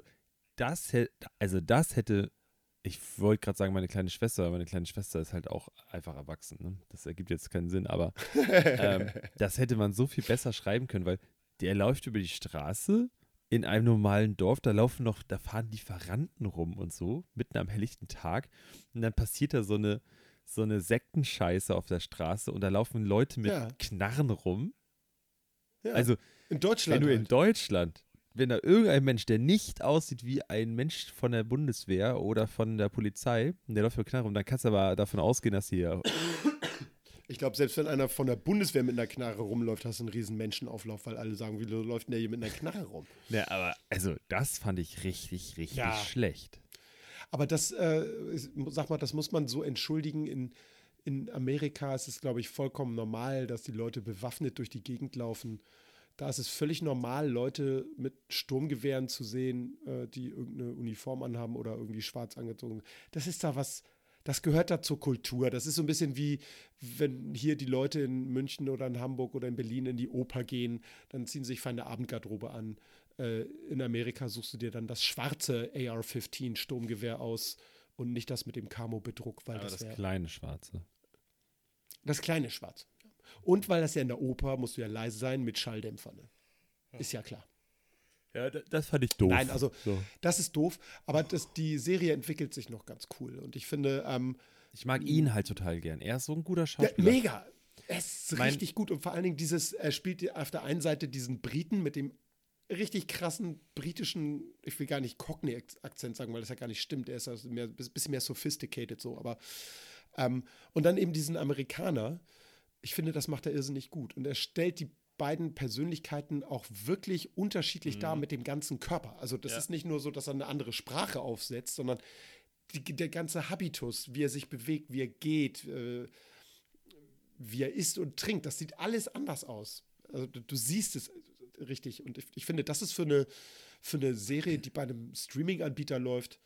das, also das hätte, ich wollte gerade sagen, meine kleine Schwester, aber meine kleine Schwester ist halt auch einfach erwachsen. Ne? Das ergibt jetzt keinen Sinn, aber ähm, (laughs) das hätte man so viel besser schreiben können, weil der läuft über die Straße in einem normalen Dorf, da laufen noch, da fahren Lieferanten rum und so, mitten am helllichten Tag. Und dann passiert da so eine, so eine Sektenscheiße auf der Straße und da laufen Leute mit Ja. Knarren rum. ja. Also, in Deutschland. wenn du in halt. Deutschland, wenn da irgendein Mensch, der nicht aussieht wie ein Mensch von der Bundeswehr oder von der Polizei, der läuft mit Knarre rum, dann kannst du aber davon ausgehen, dass hier. Ich glaube, selbst wenn einer von der Bundeswehr mit einer Knarre rumläuft, hast du einen riesen Menschenauflauf, weil alle sagen, wie läuft denn der hier mit einer Knarre rum? Ne, aber also das fand ich richtig, richtig Ja. schlecht. Aber das, äh, sag mal, das muss man so entschuldigen. In, in Amerika ist es, glaube ich, vollkommen normal, dass die Leute bewaffnet durch die Gegend laufen. Da ist es völlig normal, Leute mit Sturmgewehren zu sehen, äh, die irgendeine Uniform anhaben oder irgendwie schwarz angezogen. Das ist da was, das gehört da zur Kultur. Das ist so ein bisschen wie, wenn hier die Leute in München oder in Hamburg oder in Berlin in die Oper gehen, dann ziehen sie sich feine Abendgarderobe an. Äh, in Amerika suchst du dir dann das schwarze AR-15 Sturmgewehr aus und nicht das mit dem Camo-Bedruck, weil Aber das das kleine Schwarze. das kleine Schwarz. Und weil das ja in der Oper musst du ja leise sein mit Schalldämpfern. Ne? Ist ja klar. Ja, das fand ich doof. Nein, also So. das ist doof, aber das, die Serie entwickelt sich noch ganz cool. Und ich finde, ähm, Ich mag ihn halt total gern. Er ist so ein guter ja, Schauspieler. mega. Es ist Mein- richtig gut. Und vor allen Dingen dieses, er spielt auf der einen Seite diesen Briten mit dem richtig krassen britischen, ich will gar nicht Cockney-Akzent sagen, weil das ja gar nicht stimmt. Er ist also mehr, bisschen mehr sophisticated so, aber ähm, und dann eben diesen Amerikaner. Ich finde, das macht er irrsinnig gut. Und er stellt die beiden Persönlichkeiten auch wirklich unterschiedlich dar mit dem ganzen Körper. Also das Ja. ist nicht nur so, dass er eine andere Sprache aufsetzt, sondern die, der ganze Habitus, wie er sich bewegt, wie er geht, äh, wie er isst und trinkt, das sieht alles anders aus. Also du, du siehst es richtig. Und ich, ich finde, das ist für eine, für eine Serie, die bei einem Streaming-Anbieter läuft,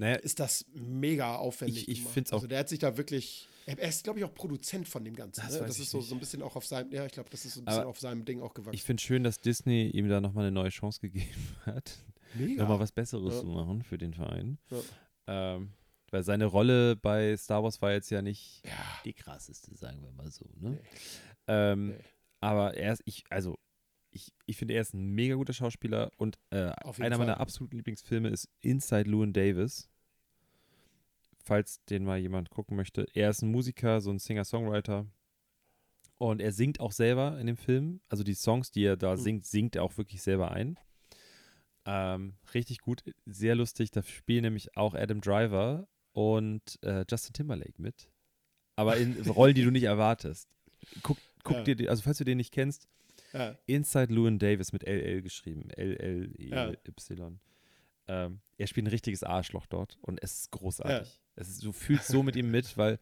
Naja, ist das mega aufwendig. Ich- ich gemacht. find's auch- Also der hat sich da wirklich. Er ist, glaube ich, auch Produzent von dem Ganzen. Das ne? das ist so, nicht. so ein bisschen auch auf seinem, ja, ich glaube, das ist so ein bisschen Aber auf seinem Ding auch gewachsen. ich finde schön, dass Disney ihm da nochmal eine neue Chance (laughs) gegeben hat. Mega. Nochmal was Besseres Ja. zu machen für den Verein. Ja. Ähm, Weil seine Rolle bei Star Wars war jetzt ja nicht Ja. die krasseste, sagen wir mal so. Ne? Nee. Ähm, Nee. Aber er ist, ich, also, ich, ich finde, er ist ein mega guter Schauspieler und äh, einer meiner Fall. absoluten Lieblingsfilme ist Inside Llewyn Davis. Falls den mal jemand gucken möchte. Er ist ein Musiker, so ein Singer-Songwriter. Und er singt auch selber in dem Film. Also die Songs, die er da Mhm. singt, singt er auch wirklich selber ein. Ähm, richtig gut, sehr lustig. Da spielen nämlich auch Adam Driver und äh, Justin Timberlake mit. Aber in (laughs) Rollen, die du nicht erwartest. Guck, guck Ja. dir, die- also falls du den nicht kennst, Ja. Inside Llewyn Davis mit LL geschrieben. L-L-E-Y. Ähm, er spielt ein richtiges Arschloch dort und es ist großartig. Es du fühlst so mit ihm mit, weil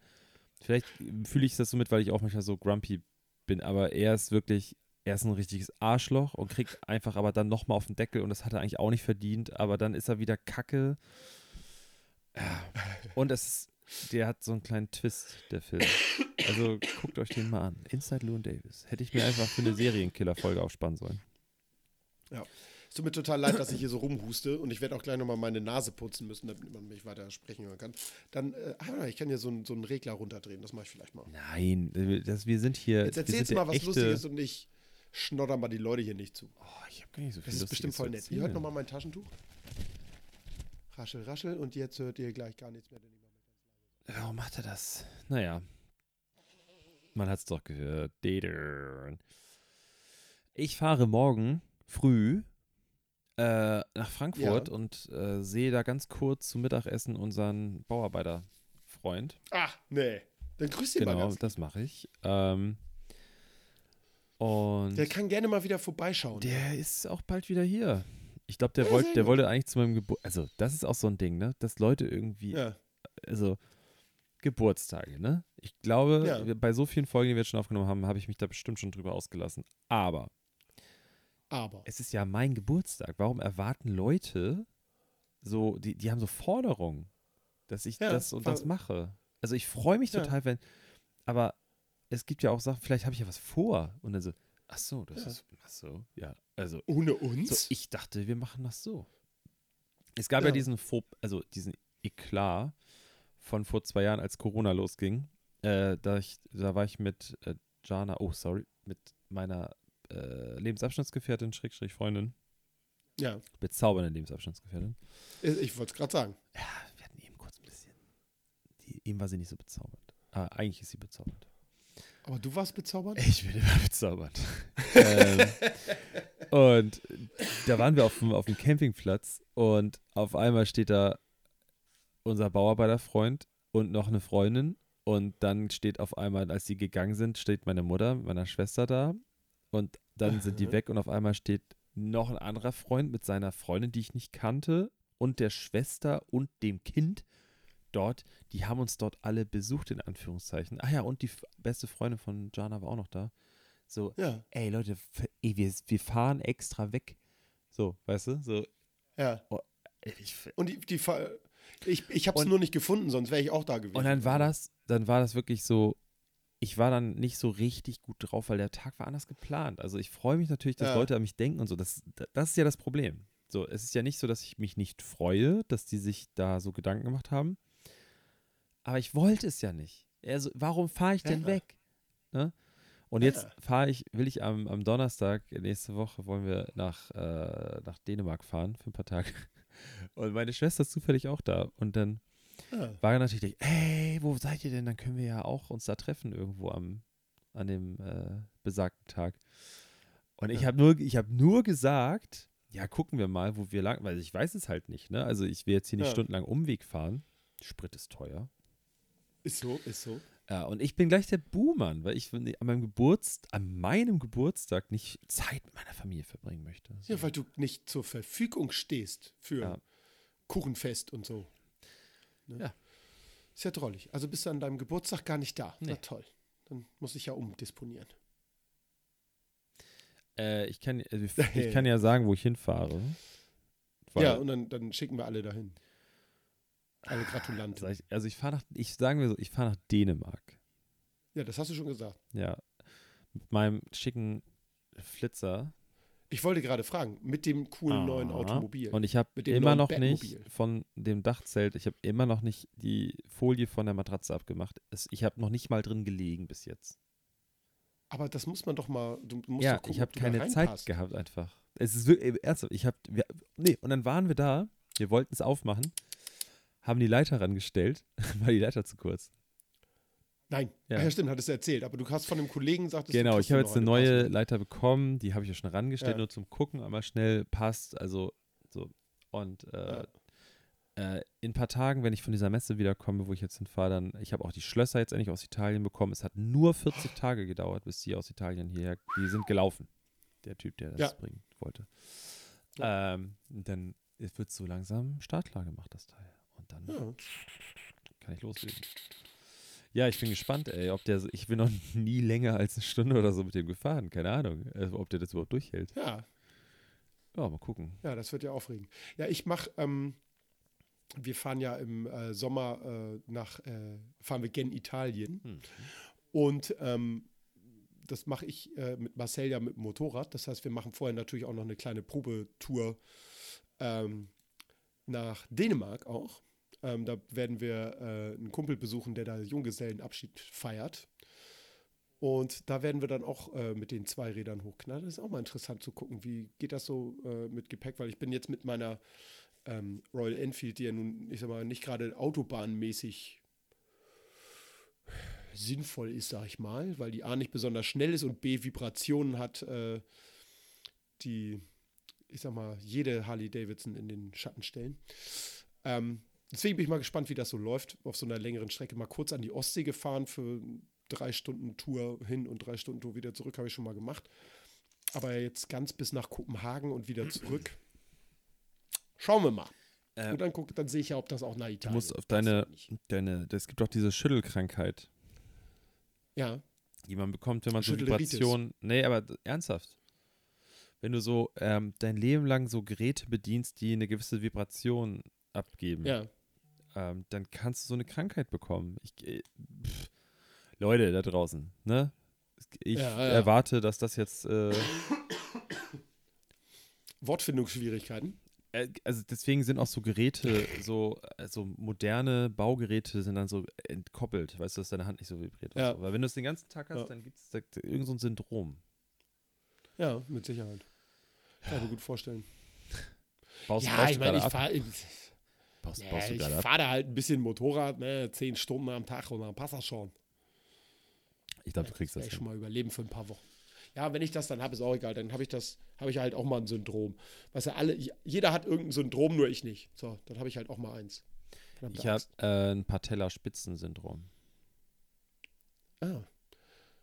vielleicht fühle ich das so mit, weil ich auch manchmal so grumpy bin, aber er ist wirklich, er ist ein richtiges Arschloch und kriegt einfach aber dann nochmal auf den Deckel und das hat er eigentlich auch nicht verdient, aber dann ist er wieder kacke. Ja. Und es der hat so einen kleinen Twist, der Film. Also guckt euch den mal an. Inside Llewyn Davis. Hätte ich mir einfach für eine Serienkiller-Folge aufspannen sollen. Es tut mir total leid, dass ich hier so rumhuste und ich werde auch gleich nochmal meine Nase putzen müssen, damit man mich weiter sprechen hören kann. Dann, äh, ah, ich kann hier so, einen- so einen Regler runterdrehen, das mache ich vielleicht mal. Nein, das, wir sind hier. Jetzt der mal was echte, Lustiges und ich schnodder mal die Leute hier nicht zu. Oh, ich habe gar nicht so viel Das ist bestimmt voll nett. Ihr hört nochmal mein Taschentuch. Raschel, raschel und jetzt hört ihr gleich gar nichts mehr. Warum macht er das? Naja. Man hat es doch gehört. Ich fahre morgen früh äh, nach Frankfurt Ja. und äh, sehe da ganz kurz zum Mittagessen unseren Bauarbeiterfreund. Ach, nee. Dann grüß den mal Genau, das mache ich. Ähm, und Der kann gerne mal wieder vorbeischauen. Der ist auch bald wieder hier. Ich glaube, der, Ja, wollt, der wollte eigentlich zu meinem Geburt. Also, das ist auch so ein Ding, ne? Dass Leute irgendwie, ja. also Geburtstage, ne? Ich glaube, Ja. bei so vielen Folgen, die wir jetzt schon aufgenommen haben, habe ich mich da bestimmt schon drüber ausgelassen. Aber Aber. es ist ja mein Geburtstag. Warum erwarten Leute so, die, die haben so Forderungen, dass ich Ja, das und das mache? Also, ich freue mich Ja. total, wenn, aber es gibt ja auch Sachen, vielleicht habe ich ja was vor. Und dann so, ach so, das Ja. ist, ach so, ja, also Ohne so, uns? ich dachte, wir machen das so. Es gab ja, Ja. diesen also diesen Eklat von vor zwei Jahren, als Corona losging. Äh, da, ich, da war ich mit äh, Jana, oh sorry, mit meiner äh, Lebensabschnittsgefährtin, Schrägstrich Freundin, ja. bezaubernde Lebensabschnittsgefährtin. Ich wollte es gerade sagen. Ja, wir hatten eben kurz ein bisschen. Die, eben war sie nicht so bezaubernd. Aber eigentlich ist sie bezaubernd. Aber du warst bezaubert? Ich bin immer bezaubert. (laughs) ähm, und da waren wir auf dem, auf dem Campingplatz und auf einmal steht da unser Bauarbeiterfreund und noch eine Freundin. Und dann steht auf einmal, als die gegangen sind, steht meine Mutter meiner Schwester da. Und dann sind die weg und auf einmal steht noch ein anderer Freund mit seiner Freundin, die ich nicht kannte, und der Schwester und dem Kind dort. Die haben uns dort alle besucht, in Anführungszeichen. Ah ja, und die beste Freundin von Jana war auch noch da. So, Ja. ey Leute, ey, wir, wir fahren extra weg. So, weißt du? So, Ja. ey, ich, Und die, die ich, ich habe es nur nicht gefunden, sonst wäre ich auch da gewesen. und dann war das, dann war das wirklich so, ich war dann nicht so richtig gut drauf, weil der Tag war anders geplant. Also ich freue mich natürlich, dass Ja. Leute an mich denken und so. Das, das ist ja das Problem. So, es ist ja nicht so, dass ich mich nicht freue, dass die sich da so Gedanken gemacht haben. Aber ich wollte es ja nicht. Also, warum fahre ich denn Ja. weg? Ne? Und jetzt fahre ich, will ich am, am Donnerstag, nächste Woche, wollen wir nach, äh, nach Dänemark fahren für ein paar Tage. (laughs) Und meine Schwester ist zufällig auch da. Und dann Ja. war natürlich, ey, wo seid ihr denn? Dann können wir ja auch uns da treffen irgendwo am, an dem äh, besagten Tag. Und ich Ja. habe nur, ich habe nur gesagt, ja, gucken wir mal, wo wir lang, weil ich weiß es halt nicht, ne? Also ich will jetzt hier nicht Ja. stundenlang Umweg fahren. Sprit ist teuer. Ist so, ist so. Ja, und ich bin gleich der Buhmann, weil ich an meinem Geburtstag, an meinem Geburtstag nicht Zeit mit meiner Familie verbringen möchte. So. Ja, weil du nicht zur Verfügung stehst für Ja. Kuchenfest und so. Ne? Ja. Ist ja drollig. Also bist du an deinem Geburtstag gar nicht da. Na Nee. toll. Dann muss ich ja umdisponieren. Äh, ich, kann, also ich, (laughs) ich kann ja sagen, wo ich hinfahre. Ja, und dann, dann schicken wir alle dahin. Alle Gratulanten. ich, also ich fahre nach, ich sagen wir so, ich fahre nach Dänemark. Ja, das hast du schon gesagt. Ja. Mit meinem schicken Flitzer. Ich wollte gerade fragen, mit dem coolen neuen Aha. Automobil. Und ich habe immer neuen noch nicht Batmobil. von dem Dachzelt, ich habe immer noch nicht die Folie von der Matratze abgemacht. Es, ich habe noch nicht mal drin gelegen bis jetzt. Aber das muss man doch mal, du musst ja, doch gucken, ich habe keine Zeit gehabt einfach. Es ist wirklich, ernsthaft, ich habe, nee, und dann waren wir da, wir wollten es aufmachen, haben die Leiter rangestellt, (laughs) war die Leiter zu kurz. Nein, Ja. ja. ja, stimmt, hattest du erzählt. Aber du hast von dem Kollegen gesagt, Genau, ich habe jetzt eine neue Leiter. Leiter bekommen, die habe ich ja schon rangestellt, Ja. nur zum Gucken, aber schnell passt, also so. Und äh, äh, in ein paar Tagen, wenn ich von dieser Messe wiederkomme, wo ich jetzt hinfahre, dann, ich habe auch die Schlösser jetzt endlich aus Italien bekommen. Es hat nur 40 Tage gedauert, bis die aus Italien hierher, die sind gelaufen. Der Typ, der das Ja. bringen wollte. Ähm, dann wird so langsam startklar gemacht, das Teil. Und dann Ja. kann ich loslegen. Ja, ich bin gespannt, ey, ob der, so- ich bin noch (laughs) nie länger als eine Stunde oder so mit dem gefahren, keine Ahnung, äh, ob der das überhaupt durchhält. ja, Ja, mal gucken. ja, das wird ja aufregend. Ja, ich mache, ähm, wir fahren ja im äh, Sommer äh, nach, äh, fahren wir gen Italien. Hm. Und ähm, das mache ich äh, mit Marcel ja mit dem Motorrad. Das heißt, wir machen vorher natürlich auch noch eine kleine Probetour ähm, nach Dänemark auch. Ähm, da werden wir äh, einen Kumpel besuchen, der da Junggesellenabschied feiert. Und da werden wir dann auch äh, mit den zwei Rädern hochknallen. Das ist auch mal interessant zu gucken, wie geht das so äh, mit Gepäck, weil ich bin jetzt mit meiner ähm, Royal Enfield, die ja nun, ich sag mal, nicht gerade autobahnmäßig sinnvoll ist, sag ich mal, weil die A nicht besonders schnell ist und B Vibrationen hat, äh, die, ich sag mal, jede Harley Davidson in den Schatten stellen. Ähm, deswegen bin ich mal gespannt, wie das so läuft. Auf so einer längeren Strecke mal kurz an die Ostsee gefahren für drei Stunden Tour hin und drei Stunden Tour wieder zurück, habe ich schon mal gemacht. Aber jetzt ganz bis nach Kopenhagen und wieder zurück. Schauen wir mal. Äh, und dann, guck, dann sehe ich ja, ob das auch nach du Italien musst auf deine, deine, es gibt doch diese Schüttelkrankheit, Ja, die man bekommt, wenn man so. Vibrationen, nee, aber ernsthaft. Wenn du so ähm, dein Leben lang so Geräte bedienst, die eine gewisse Vibration abgeben, ja. Ähm, dann kannst du so eine Krankheit bekommen. Ich, äh, pff, Leute da draußen, ne? Ich Ja, ja. erwarte, dass das jetzt, äh, (coughs) Wortfindungsschwierigkeiten. äh, also deswegen sind auch so Geräte, so also moderne Baugeräte sind dann so entkoppelt, weißt du, dass deine Hand nicht so vibriert. Ja. So. Weil wenn du es den ganzen Tag hast, Ja. dann gibt es da irgend so Syndrom. Ja, mit Sicherheit. Kann ich mir gut vorstellen. Baust, ja, baust ich meine, ich fahre Baust, ja, baust du ich gerade ab? fahr da halt ein bisschen Motorrad, ne, zehn Stunden am Tag und dann passt das schon. Ich glaube, du kriegst das ich schon mal überleben für ein paar Wochen. Ja, wenn ich das dann habe, ist auch egal. Dann habe ich das, habe ich halt auch mal ein Syndrom. Weißt du, alle, jeder hat irgendein Syndrom, nur ich nicht. So, dann habe ich halt auch mal eins. Ich habe äh, ein Patellaspitzensyndrom. Ah.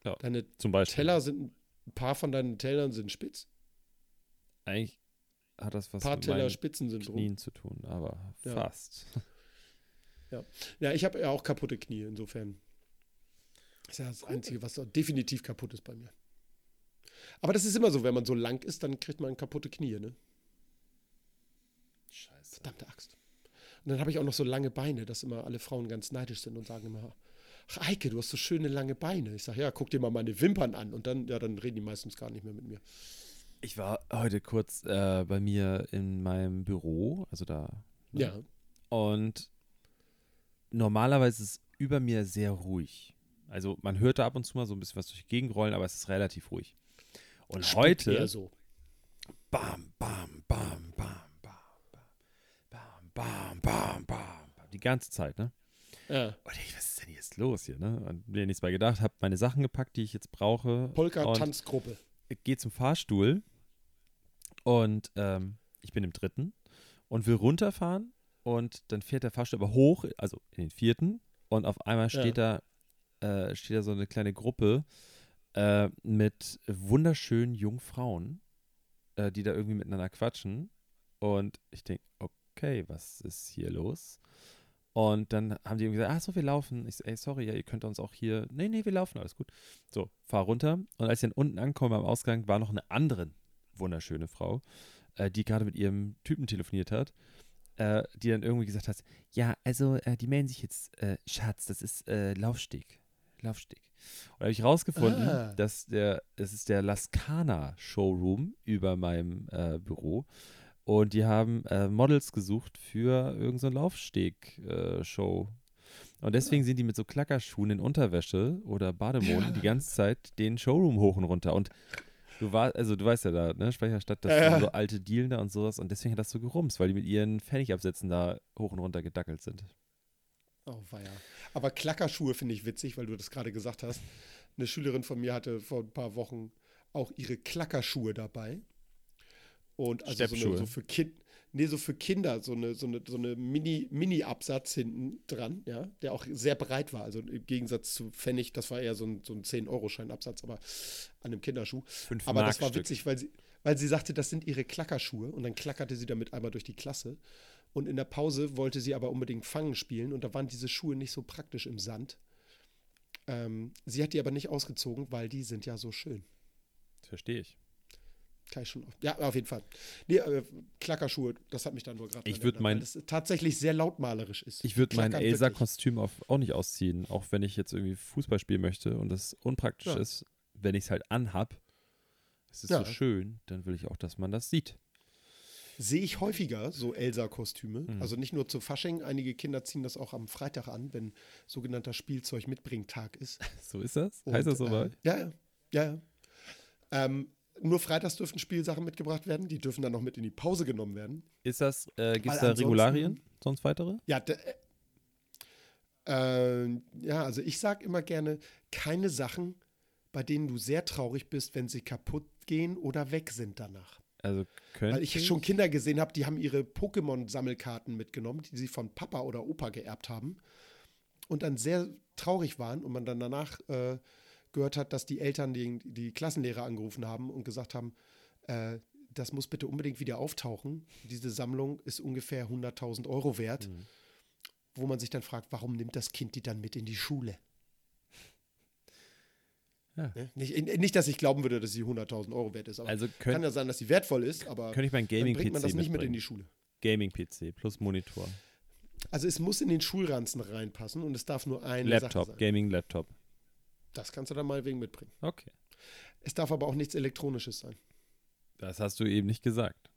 Ja. Deine Zum Beispiel. Teller sind, ein paar von deinen Tellern sind spitz. Eigentlich hat das was mit Spitzensyndrom. Knien zu tun, aber Ja. fast. Ja, ich habe ja auch kaputte Knie, insofern. Das ist ja das Einzige, was definitiv kaputt ist bei mir. Aber das ist immer so, wenn man so lang ist, dann kriegt man kaputte Knie, ne? Scheiße. Verdammte Axt. Und dann habe ich auch noch so lange Beine, dass immer alle Frauen ganz neidisch sind und sagen immer, ach Eike, du hast so schöne lange Beine. Ich sage, ja, guck dir mal meine Wimpern an. Und dann, ja, dann reden die meistens gar nicht mehr mit mir. Ich war heute kurz äh, bei mir in meinem Büro, also da. ne? Ja. Und normalerweise ist es über mir sehr ruhig. Also man hört da ab und zu mal so ein bisschen was durch die Gegend rollen, aber es ist relativ ruhig. Und Spuckt heute eher so. bam, bam, bam, bam, bam, bam, bam, bam, bam, bam, die ganze Zeit, ne? Ja. Und ich, was ist denn jetzt los hier, ne? Und mir nichts bei gedacht, habe meine Sachen gepackt, die ich jetzt brauche. Polka-Tanzgruppe. Gehe zum Fahrstuhl und ähm, ich bin im dritten und will runterfahren und dann fährt der Fahrstuhl aber hoch, also in den vierten und auf einmal steht da äh, steht da so eine kleine Gruppe äh, mit wunderschönen jungen Frauen, äh, die da irgendwie miteinander quatschen und ich denke, okay, was ist hier los? Und dann haben die irgendwie gesagt, ach so, wir laufen. Ich so, ey, sorry, ja, ihr könnt uns auch hier, nee, nee, wir laufen, alles gut. So, fahr runter. Und als ich dann unten ankomme am Ausgang, war noch eine andere wunderschöne Frau, äh, die gerade mit ihrem Typen telefoniert hat, äh, die dann irgendwie gesagt hat, ja, also äh, die melden sich jetzt, äh, Schatz, das ist äh, Laufsteg. Laufsteg. Und da habe ich rausgefunden, Ah. dass der, es ist der Lascana Showroom über meinem äh, Büro. Und die haben äh, Models gesucht für irgendeine so Laufsteg-Show. und deswegen sind die mit so Klackerschuhen in Unterwäsche oder Bademoden die ganze Zeit den Showroom hoch und runter. Und du warst, also du weißt ja da, ne, Speicherstadt, das Ja, sind so alte Dealen da und sowas. Und deswegen hat das so gerumst, weil die mit ihren Pfennigabsätzen da hoch und runter gedackelt sind. Oh, weia. Aber Klackerschuhe finde ich witzig, weil du das gerade gesagt hast. Eine Schülerin von mir hatte vor ein paar Wochen auch ihre Klackerschuhe dabei. Und also so, eine, so für Kind, nee, so für Kinder, so eine, so eine, so eine Mini, Mini-Absatz hinten dran, ja, der auch sehr breit war. Also im Gegensatz zu Pfennig, das war eher so ein, so ein 10-Euro-Scheinabsatz, aber an einem Kinderschuh. Fünf Aber das war witzig, weil sie, weil sie sagte, das sind ihre Klackerschuhe und dann klackerte sie damit einmal durch die Klasse. Und in der Pause wollte sie aber unbedingt Fangen spielen und da waren diese Schuhe nicht so praktisch im Sand. Ähm, sie hat die aber nicht ausgezogen, weil die sind ja so schön. Verstehe ich. Kann ich schon. Auf, ja, auf jeden Fall. Nee, äh, Klackerschuhe, das hat mich dann nur gerade. Ich dran würd erinnert, mein- weil das tatsächlich sehr lautmalerisch ist. Ich würde mein. Elsa-Kostüm auch nicht ausziehen, auch wenn ich jetzt irgendwie Fußball spielen möchte und es unpraktisch Ja. ist, wenn ich es halt anhab. Es ist Ja. so schön, dann will ich auch, dass man das sieht. Sehe ich häufiger so Elsa-Kostüme. Mhm. Also nicht nur zu Fasching. Einige Kinder ziehen das auch am Freitag an, wenn sogenannter Spielzeug-Mitbringtag ist. (laughs) So ist das? Und, heißt das so äh, Ja, ja. ja, ja. Ähm, nur freitags dürfen Spielsachen mitgebracht werden. Die dürfen dann noch mit in die Pause genommen werden. Ist das, äh, gibt es da Regularien? Sonst weitere? Ja, äh, äh, ja, also ich sage immer gerne, keine Sachen, bei denen du sehr traurig bist, wenn sie kaputt gehen oder weg sind danach. Also Weil ich schon Kinder gesehen habe, die haben ihre Pokémon-Sammelkarten mitgenommen, die sie von Papa oder Opa geerbt haben und dann sehr traurig waren und man dann danach äh, gehört hat, dass die Eltern die, die Klassenlehrer angerufen haben und gesagt haben, äh, das muss bitte unbedingt wieder auftauchen. Diese Sammlung ist ungefähr 100.000 Euro wert, Mhm. wo man sich dann fragt, warum nimmt das Kind die dann mit in die Schule? Ja. Ne? Nicht, nicht, dass ich glauben würde, dass sie 100.000 Euro wert ist, aber Also kann könnte ja sein, dass sie wertvoll ist, aber könnt ich mein dann bringt man das nicht mit in mitbringen. die Schule. Gaming-PC plus Monitor. Also es muss in den Schulranzen reinpassen und es darf nur Sache Laptop. Gaming-Laptop. Das kannst du dann mal wegen mitbringen. Okay. Es darf aber auch nichts Elektronisches sein. Das hast du eben nicht gesagt.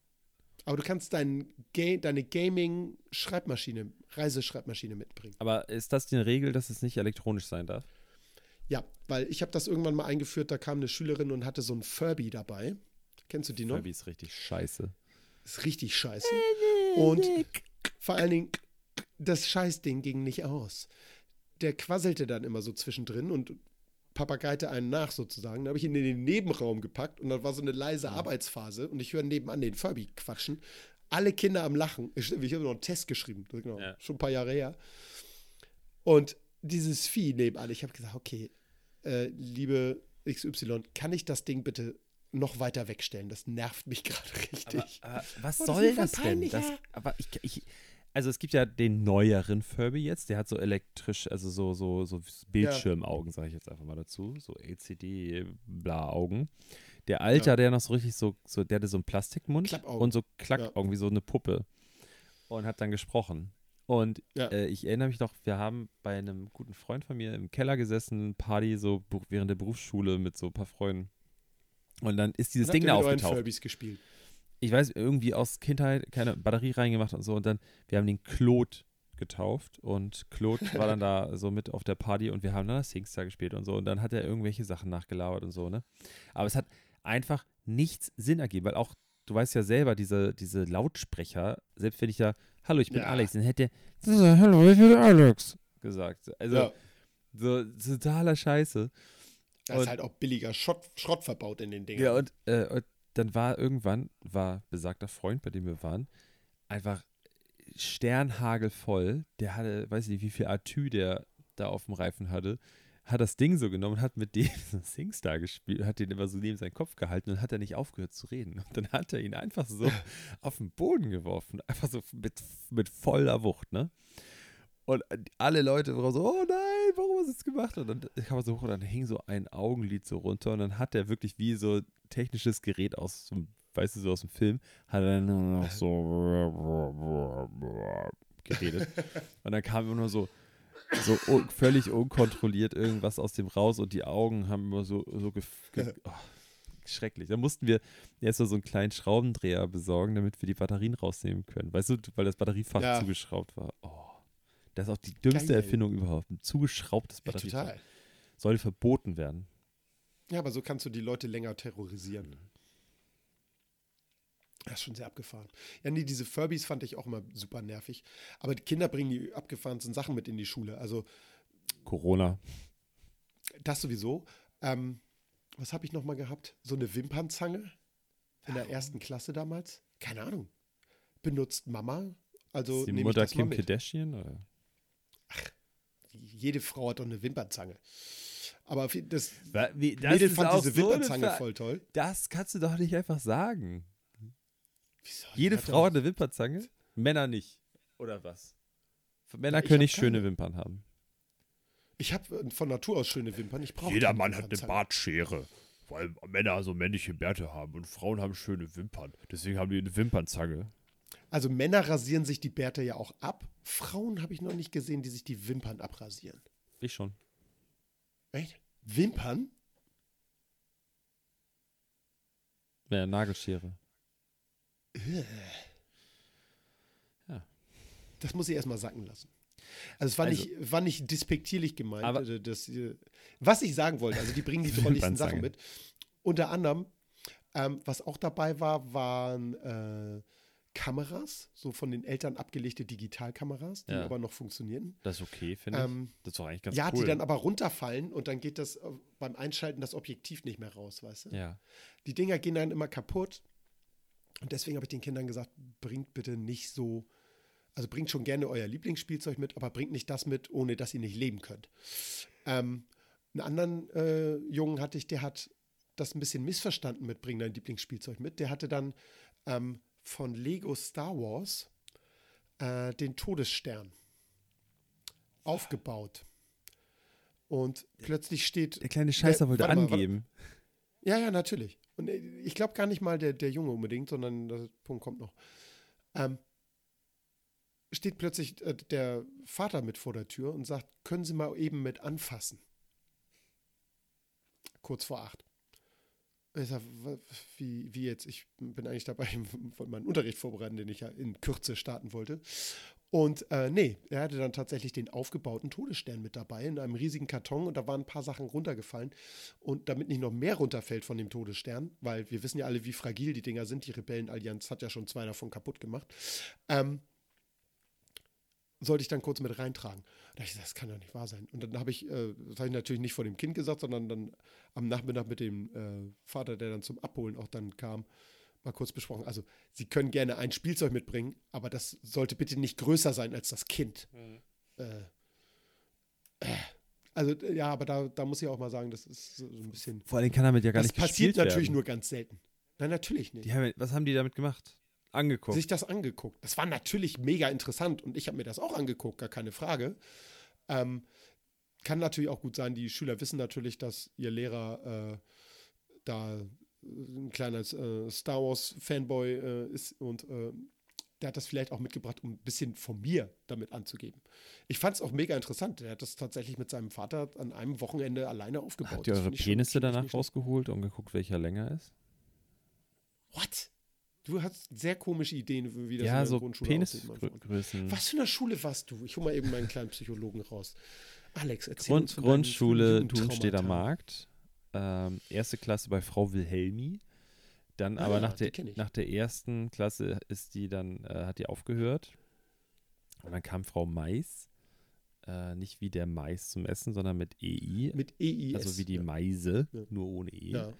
Aber du kannst dein Ga deine Gaming-Schreibmaschine, Reiseschreibmaschine mitbringen. Aber ist das die Regel, dass es nicht elektronisch sein darf? Ja, weil ich habe das irgendwann mal eingeführt, da kam eine Schülerin und hatte so ein Furby dabei. Kennst du die noch? Furby ist richtig scheiße. Ist richtig scheiße. Und vor allen Dingen, das Scheißding ging nicht aus. Der quasselte dann immer so zwischendrin und papageite einen nach sozusagen. Da habe ich ihn in den Nebenraum gepackt und dann war so eine leise Arbeitsphase und ich höre nebenan den Furby quatschen. Alle Kinder am Lachen. Ich, ich habe noch einen Test geschrieben, das genau, Ja. schon ein paar Jahre her. Und dieses Vieh nebenan, ich habe gesagt, okay, äh, liebe XY, kann ich das Ding bitte noch weiter wegstellen? Das nervt mich (laughs) gerade richtig. Aber, aber was Oh, das soll voll das denn? Das, ja. aber ich, ich, also es gibt ja den neueren Furby jetzt, der hat so elektrisch, also so, so, so Bildschirmaugen, sage ich jetzt einfach mal dazu, so LCD-Bla-Augen. Der Alter, Ja. der noch so richtig so, so, der hatte so einen Plastikmund und so Klackaugen wie so eine Puppe und hat dann gesprochen. Und Ja. äh, ich erinnere mich noch, wir haben bei einem guten Freund von mir im Keller gesessen, Party so während der Berufsschule mit so ein paar Freunden. Und dann ist dieses Ding da aufgetaucht Furbys gespielt. Ich weiß, irgendwie aus Kindheit keine Batterie reingemacht und so. Und dann, wir haben den Claude getauft und Claude war dann da (laughs) so mit auf der Party und wir haben dann das Singstar gespielt und so. Und dann hat er irgendwelche Sachen nachgelabert und so, ne? Aber es hat einfach nichts Sinn ergeben, weil auch, du weißt ja selber, diese, diese Lautsprecher, selbst wenn ich da, hallo, ich bin Ja. Alex, dann hätte er, hallo, ich bin Alex gesagt. Also, ja. so totaler Scheiße. Da ist halt auch billiger Schrott, Schrott verbaut in den Dingen. Ja, und, äh, und dann war irgendwann, war besagter Freund, bei dem wir waren, einfach sternhagelvoll. Der hatte, weiß ich nicht, wie viel Atü der da auf dem Reifen hatte. Hat das Ding so genommen und hat mit dem (laughs) so Singstar gespielt, hat den immer so neben seinen Kopf gehalten und hat er nicht aufgehört zu reden. Und dann hat er ihn einfach so (laughs) auf den Boden geworfen. Einfach so mit, mit voller Wucht, ne? Und alle Leute waren so, oh nein, warum hast du das gemacht? Und dann kam er so hoch und dann hing so ein Augenlid so runter und dann hat er wirklich wie so technisches Gerät aus, so, weißt du, so aus dem Film, hat er dann noch so (laughs) geredet. Und dann kam immer nur so, so un völlig unkontrolliert irgendwas aus dem raus und die Augen haben immer so, so (laughs) oh, schrecklich. Da mussten wir erst mal so einen kleinen Schraubendreher besorgen, damit wir die Batterien rausnehmen können. Weißt du, weil das Batteriefach Ja. zugeschraubt war. Oh. Das ist auch die dümmste Geil. Erfindung überhaupt. Ein zugeschraubtes Ja, Batteriefach. total. Soll verboten werden. Ja, aber so kannst du die Leute länger terrorisieren. Das ist schon sehr abgefahren. Ja, nee, diese Furbies fand ich auch immer super nervig. Aber die Kinder bringen die abgefahrensten Sachen mit in die Schule. Also Corona. das sowieso. Ähm, was habe ich noch mal gehabt? So eine Wimpernzange in der ersten Klasse damals? Keine Ahnung. Benutzt Mama? Also ist die Mutter Kim. Kardashian? Oder? Jede Frau hat doch eine Wimpernzange. Aber auf jeden- das Wie, Mädel fand diese Wimpernzange voll toll. Das kannst du doch nicht einfach sagen. Wieso? Jede hat Frau hat eine Wimpernzange, Männer nicht. Oder was? Männer ich können nicht schöne. Wimpern haben. Ich habe von Natur aus schöne Wimpern. Ich brauche Jeder Mann hat eine. Bartschere. Weil Männer so männliche Bärte haben und Frauen haben schöne Wimpern. Deswegen haben die eine Wimpernzange. Also Männer rasieren sich die Bärte ja auch ab. Frauen habe ich noch nicht gesehen, die sich die Wimpern abrasieren. Ich schon. Echt? Wimpern? Ja, Nagelschere. Das muss ich erstmal sacken lassen. Also es war, Also- nicht, war nicht despektierlich gemeint. Aber- äh, das, äh, was ich sagen wollte, also die bringen die (laughs) Wimpernzange. Sachen mit. Unter anderem, ähm, was auch dabei war, waren äh, Kameras, so von den Eltern abgelegte Digitalkameras, die Ja. aber noch funktionierten. Das ist okay, finde ich. Ähm, Das ist doch eigentlich ganz ja, cool. die dann aber runterfallen und dann geht das äh, beim Einschalten das Objektiv nicht mehr raus, weißt du? ja. Die Dinger gehen dann immer kaputt. Und deswegen habe ich den Kindern gesagt, bringt bitte nicht so, also bringt schon gerne euer Lieblingsspielzeug mit, aber bringt nicht das mit, ohne dass ihr nicht leben könnt. Ähm, einen anderen äh, Jungen hatte ich, der hat das ein bisschen missverstanden mit bring dein Lieblingsspielzeug mit. Der hatte dann ähm, von Lego Star Wars äh, den Todesstern aufgebaut. Und plötzlich steht Der kleine Scheißer Der- wollte warte mal, warte- angeben. ja, ja, natürlich. Und äh, ich glaube gar nicht mal der, der Junge unbedingt, sondern der Punkt kommt noch. Ähm, steht plötzlich äh, der Vater mit vor der Tür und sagt, können Sie mal eben mit anfassen. Kurz vor acht. Ich sag, "Wa- wie, wie jetzt? Ich bin eigentlich dabei, (laughs) von meinem Unterricht vorbereiten, den ich ja in Kürze starten wollte. Und äh, nee, er hatte dann tatsächlich den aufgebauten Todesstern mit dabei in einem riesigen Karton und da waren ein paar Sachen runtergefallen. Und damit nicht noch mehr runterfällt von dem Todesstern, weil wir wissen ja alle, wie fragil die Dinger sind, die Rebellenallianz hat ja schon zwei davon kaputt gemacht, ähm, sollte ich dann kurz mit reintragen. Da dachte ich, das kann doch nicht wahr sein. Und dann habe ich, äh, das habe ich natürlich nicht vor dem Kind gesagt, sondern dann am Nachmittag mit dem äh, Vater, der dann zum Abholen auch dann kam, mal kurz besprochen. Also, Sie können gerne ein Spielzeug mitbringen, aber das sollte bitte nicht größer sein als das Kind. Äh, äh, also, ja, aber da, da muss ich auch mal sagen, das ist so ein bisschen. Vor allem kann damit ja gar Das nicht passiert gespielt natürlich werden. nur ganz selten. Nein, natürlich nicht. Die haben, was haben die damit gemacht? Angeguckt. sich das angeguckt. Das war natürlich mega interessant und ich habe mir das auch angeguckt, gar keine Frage. Ähm, kann natürlich auch gut sein, die Schüler wissen natürlich, dass ihr Lehrer äh, da ein kleiner äh, Star Wars-Fanboy äh, ist und äh, der hat das vielleicht auch mitgebracht, um ein bisschen von mir damit anzugeben. Ich fand es auch mega interessant. Der hat das tatsächlich mit seinem Vater an einem Wochenende alleine aufgebaut. Habt ihr eure Penisse danach rausgeholt und geguckt, welcher länger ist? What? Du hast sehr komische Ideen, wie das in ja, der so Grundschule. Penisgrößen. Was für eine Schule warst du? Ich hol mal eben meinen kleinen Psychologen raus. Alex, erzähl Grund, uns von Grundschule Jugendtraumata. Markt. Ähm, erste Klasse bei Frau Wilhelmi. Dann Ah, aber nach die der, nach der ersten Klasse ist die dann, äh, hat die aufgehört. Und dann kam Frau Mais. Äh, nicht wie der Mais zum Essen, sondern mit EI. Mit EIS. also wie die ja. Meise, Ja. nur ohne E. Ja,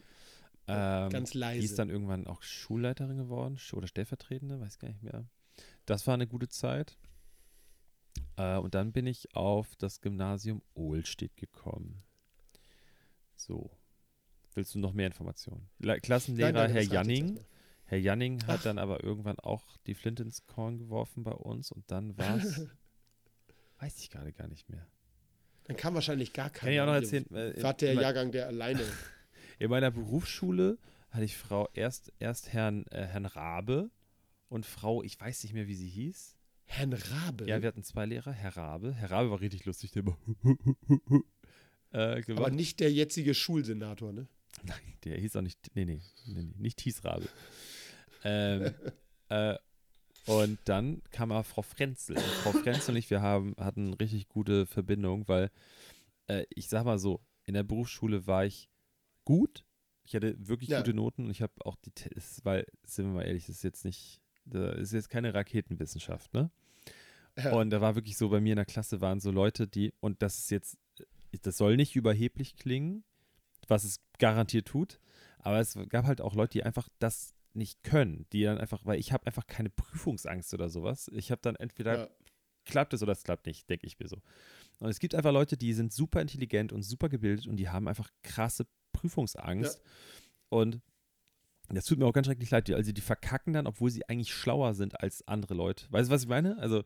Ähm, ganz leise. Die ist dann irgendwann auch Schulleiterin geworden oder stellvertretende, weiß gar nicht mehr. Das war eine gute Zeit. Äh, und dann bin ich auf das Gymnasium Ohlstedt gekommen. So. Willst du noch mehr Informationen? Le Klassenlehrer Nein, nein, Herr Janning. Herr Janning hat Ach. dann aber irgendwann auch die Flint ins Korn geworfen bei uns und dann war es. (laughs) weiß ich gerade gar nicht mehr. Dann kam wahrscheinlich gar keiner. Kann ich auch noch erzählen. äh, Wart der Jahrgang, der alleine. In meiner Berufsschule hatte ich Frau erst, erst Herrn, äh, Herrn Rabe und Frau, ich weiß nicht mehr, wie sie hieß. Herrn Rabe? Ja, wir hatten zwei Lehrer. Herr Rabe. Herr Rabe war richtig lustig, der immer (laughs) äh. Aber nicht der jetzige Schulsenator, ne? Nein, der hieß auch nicht, nee, nee, nee, nee nicht Thiesrabe. ähm, (laughs) äh, und dann kam aber Frau Frenzel. Und Frau Frenzel und ich, wir haben, hatten eine richtig gute Verbindung, weil äh, ich sag mal so, in der Berufsschule war ich gut. Ich hatte wirklich Ja. gute Noten und ich habe auch die, Te- es- weil, sind wir mal ehrlich, das ist jetzt nicht, das ist jetzt keine Raketenwissenschaft, ne? Ja. Und da war wirklich so, bei mir in der Klasse waren so Leute, die, und das ist jetzt, das soll nicht überheblich klingen, was es garantiert tut, aber es gab halt auch Leute, die einfach das nicht können, die dann einfach, weil ich habe einfach keine Prüfungsangst oder sowas. Ich habe dann entweder ja. klappt es oder es klappt nicht, denke ich mir so. Und es gibt einfach Leute, die sind super intelligent und super gebildet und die haben einfach krasse Prüfungsangst. Und das tut mir auch ganz schrecklich leid. Also die verkacken dann, obwohl sie eigentlich schlauer sind als andere Leute. Weißt du, was ich meine? Also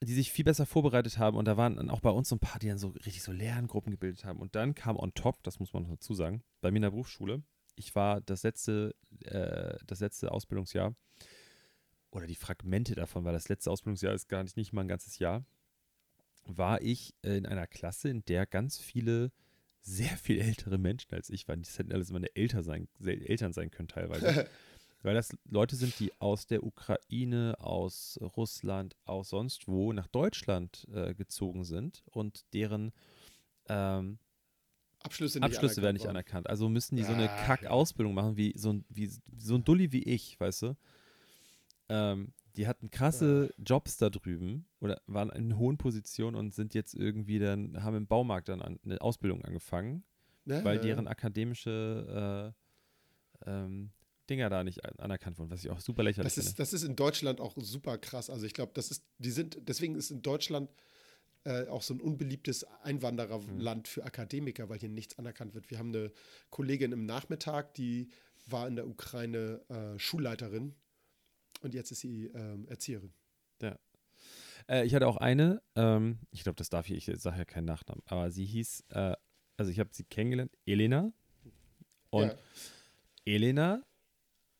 die sich viel besser vorbereitet haben und da waren dann auch bei uns so ein paar, die dann so richtig so Lerngruppen gebildet haben. Und dann kam on top, das muss man noch dazu sagen, bei mir in der Berufsschule, ich war das letzte, äh, das letzte Ausbildungsjahr oder die Fragmente davon, weil das letzte Ausbildungsjahr ist gar nicht, nicht mal ein ganzes Jahr, war ich in einer Klasse, in der ganz viele sehr viel ältere Menschen als ich waren. Das hätten alles meine Eltern sein, Eltern sein können teilweise. (laughs) Weil das Leute sind, die aus der Ukraine, aus Russland, aus sonst wo nach Deutschland äh, gezogen sind und deren ähm, Abschlüsse nicht Abschlüsse werden nicht worden. anerkannt. Also müssen die so eine Ah, Kack-Ausbildung machen, wie so ein, wie so ein Dulli wie ich, weißt du? Ähm, die hatten krasse Jobs da drüben oder waren in hohen Positionen und sind jetzt irgendwie dann, haben im Baumarkt dann an, eine Ausbildung angefangen, Ja, weil ja. deren akademische äh, ähm, Dinger da nicht an- anerkannt wurden, was ich auch super lächerlich Das finde. ist, das ist in Deutschland auch super krass. Also ich glaube, das ist, die sind, deswegen ist in Deutschland äh, auch so ein unbeliebtes Einwandererland für Akademiker, weil hier nichts anerkannt wird. Wir haben eine Kollegin im Nachmittag, die war in der Ukraine äh, Schulleiterin und jetzt ist sie ähm, Erzieherin. Äh, ich hatte auch eine, ähm, ich glaube, das darf ich, ich sage ja keinen Nachnamen, aber sie hieß, äh, also ich habe sie kennengelernt, Elena. Und ja. Elena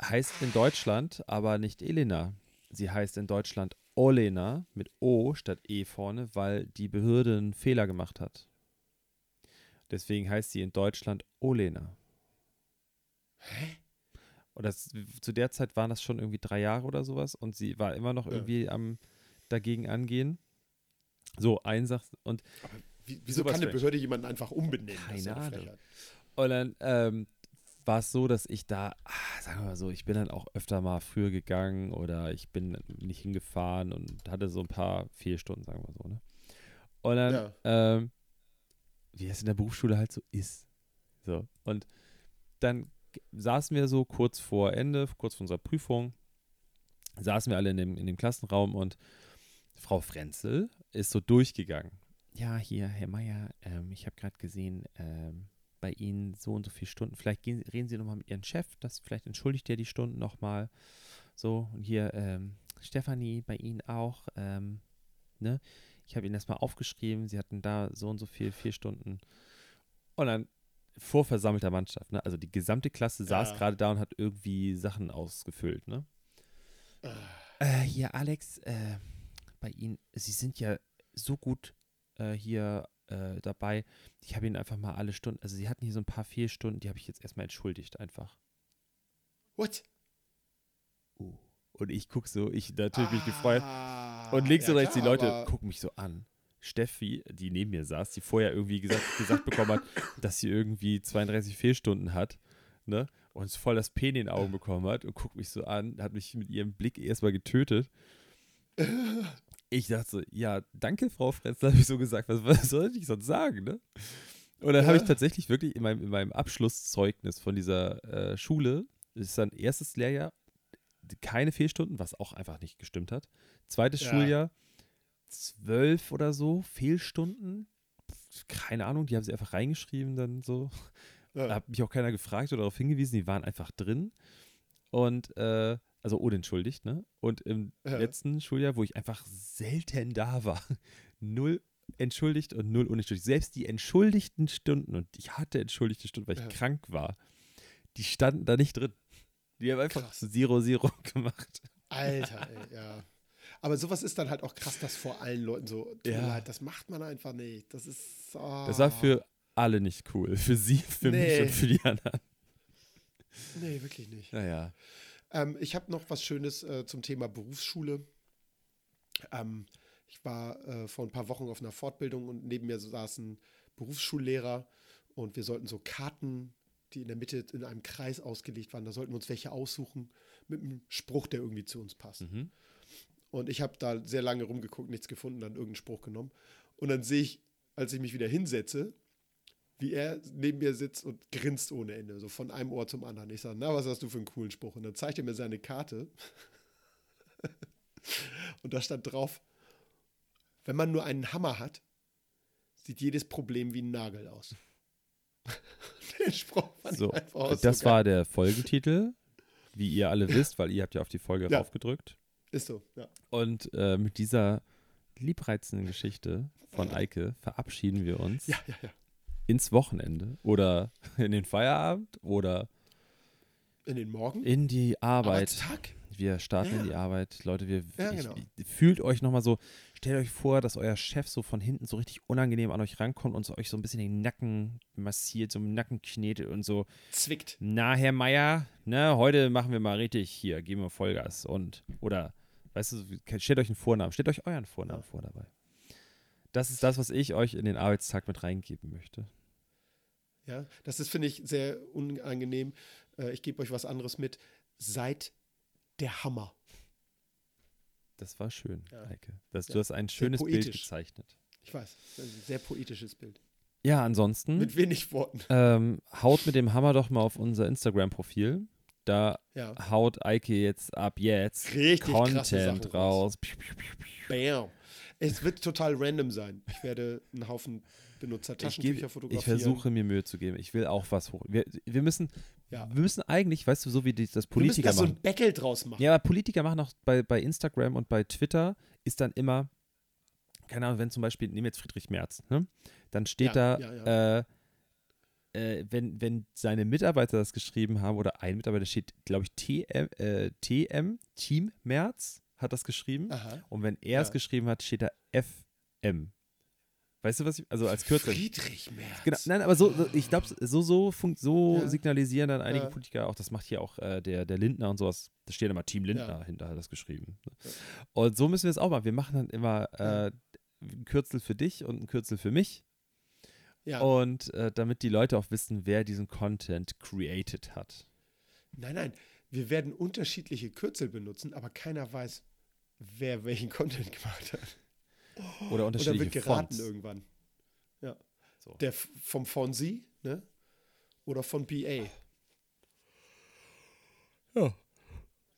heißt in Deutschland aber nicht Elena. Sie heißt in Deutschland Olena mit O statt E vorne, weil die Behörde einen Fehler gemacht hat. Deswegen heißt sie in Deutschland Olena. Hä? Und das, zu der Zeit waren das schon irgendwie drei Jahre oder sowas und sie war immer noch Ja. irgendwie am dagegen angehen. So, ein Sach und Wie, wieso kann eine. Behörde jemanden einfach umbenennen? Keine ja eine Ahnung. Und dann ähm, war es so, dass ich da, ah, sagen wir mal so, ich bin dann auch öfter mal früher gegangen oder ich bin nicht hingefahren und hatte so ein paar Fehlstunden, sagen wir mal so. Ne? Und dann, Ja. ähm, wie es in der Berufsschule halt so ist. So. Und dann saßen wir so kurz vor Ende, kurz vor unserer Prüfung, saßen wir alle in dem, in dem Klassenraum und Frau Frenzel ist so durchgegangen. Ja, hier, Herr Meier, ähm, ich habe gerade gesehen, ähm, bei Ihnen so und so viele Stunden. Vielleicht gehen, reden Sie nochmal mit Ihrem Chef, das vielleicht entschuldigt er die Stunden nochmal. So, und hier, ähm, Stefanie, bei Ihnen auch, ähm, ne? Ich habe Ihnen das mal aufgeschrieben, Sie hatten da so und so viel, vier Stunden. Und dann vor versammelter Mannschaft, ne? Also die gesamte Klasse saß Ja. gerade da und hat irgendwie Sachen ausgefüllt, ne? Ah, Äh, hier, Alex, äh, bei Ihnen, Sie sind ja so gut äh, hier äh, dabei. Ich habe Ihnen einfach mal alle Stunden, also Sie hatten hier so ein paar Fehlstunden, die habe ich jetzt erstmal entschuldigt einfach. What? Uh. Und ich gucke so, ich natürlich mich gefreut. Ah, Und links ja, und rechts die klar, Leute aber- gucken mich so an. Steffi, die neben mir saß, die vorher irgendwie gesagt, gesagt bekommen hat, dass sie irgendwie 32 Fehlstunden hat, ne? Und voll das Pen in den Augen bekommen hat und guckt mich so an, hat mich mit ihrem Blick erstmal getötet. Ich dachte so, ja, danke, Frau Frenzel, habe ich so gesagt. Was, was soll ich sonst sagen, ne? Und dann habe ich Ja. tatsächlich wirklich in meinem, in meinem Abschlusszeugnis von dieser äh, Schule, das ist dann erstes Lehrjahr, keine Fehlstunden, was auch einfach nicht gestimmt hat. Zweites Ja. Schuljahr, zwölf oder so Fehlstunden. Keine Ahnung, die haben sie einfach reingeschrieben, dann so. Da (laughs) Ja. hat mich auch keiner gefragt oder darauf hingewiesen, die waren einfach drin. Und, äh, also unentschuldigt, ne? Und im Ja. letzten Schuljahr, wo ich einfach selten da war, (laughs) null entschuldigt und null unentschuldigt. Selbst die entschuldigten Stunden, und ich hatte entschuldigte Stunden, weil ich Ja. krank war, die standen da nicht drin. Die haben einfach Krass. Zero Zero (laughs) gemacht. Alter, ey, ja. Aber sowas ist dann halt auch krass, das vor allen Leuten so. tut mir Ja. leid, Das macht man einfach nicht. Das ist. ah. Das war für alle nicht cool. Für sie, für mich Nee. und für die anderen. Nee, wirklich nicht. Naja. Ähm, ich habe noch was Schönes äh, zum Thema Berufsschule. Ähm, ich war äh, vor ein paar Wochen auf einer Fortbildung und neben mir saß ein Berufsschullehrer und wir sollten so Karten, die in der Mitte in einem Kreis ausgelegt waren, da sollten wir uns welche aussuchen mit einem Spruch, der irgendwie zu uns passt. Mhm. Und ich habe da sehr lange rumgeguckt, nichts gefunden, dann irgendeinen Spruch genommen. Und dann sehe ich, als ich mich wieder hinsetze, wie er neben mir sitzt und grinst ohne Ende, so von einem Ohr zum anderen. Ich sage, na, was hast du für einen coolen Spruch? Und dann zeigt er mir seine Karte. (laughs) und da stand drauf, wenn man nur einen Hammer hat, sieht jedes Problem wie ein Nagel aus. (laughs) Den Spruch fand So, ich einfach auch das so geil. war der Folgentitel, wie ihr alle wisst, weil ihr habt ja auf die Folge Ja. raufgedrückt. Ist so, ja. Und äh, mit dieser liebreizenden Geschichte von Eike verabschieden wir uns Ja, ja, ja. ins Wochenende oder in den Feierabend oder In den Morgen? in die Arbeit. Arbeitstag? Wir starten in die Arbeit. Leute, wir genau. ich- fühlt euch nochmal so, stellt euch vor, dass euer Chef so von hinten so richtig unangenehm an euch rankommt und so euch so ein bisschen den Nacken massiert, so im Nacken knetet und so, Zwickt. na, Herr Meier, ne, heute machen wir mal richtig hier, geben wir Vollgas und, oder, weißt du, stellt euch einen Vornamen, stellt euch euren Vornamen Ja. vor dabei. Das ist das, was ich euch in den Arbeitstag mit reingeben möchte. Ja, das ist, finde ich, sehr unangenehm. Äh, ich gebe euch was anderes mit. Seid der Hammer. Das war schön, Ja. Eike. Das, Ja. Du hast ein schönes Bild gezeichnet. Ich weiß, das ist ein sehr poetisches Bild. Ja, ansonsten. Mit wenig Worten. Ähm, haut mit dem Hammer doch mal auf unser Instagram-Profil. Da Ja. haut Eike jetzt ab jetzt Richtig Content raus. Bam. Es wird total random sein. Ich werde einen Haufen benutzer Ich, Taschentücher gebe, fotografieren. ich versuche mir Mühe zu geben. Ich will auch was hoch. Wir, wir, müssen, Ja. wir müssen eigentlich, weißt du, so wie die, das Wir müssen Politiker da so machen. ein Backel draus machen. Ja, aber Politiker machen auch bei, bei Instagram und bei Twitter ist dann immer, keine Ahnung, wenn zum Beispiel, nehmen wir jetzt Friedrich Merz, ne? dann steht Ja, da, ja, Äh, äh, wenn, wenn seine Mitarbeiter das geschrieben haben oder ein Mitarbeiter steht, glaube ich, TM, äh, TM, Team Merz hat das geschrieben. Aha. Und wenn er es Ja. geschrieben hat, steht da FM. Weißt du, was ich, also als Kürzel. Friedrich Merz. Genau, nein, aber so, so ich glaube, so, so, funkt, so Ja. signalisieren dann einige Ja. Politiker auch, das macht hier auch äh, der, der Lindner und sowas, da steht immer Team Lindner Ja. hinter, hat das geschrieben. Und so müssen wir es auch machen. Wir machen dann immer äh, ein Kürzel für dich und ein Kürzel für mich. Ja. Und äh, damit die Leute auch wissen, wer diesen Content created hat. Nein, nein. Wir werden unterschiedliche Kürzel benutzen, aber keiner weiß, wer welchen Content gemacht hat. Oder Oder unterschiedliche wird geraten Fonts. irgendwann. Ja. So. Der f- vom Fonzie, ne? Oder von BA. Ja.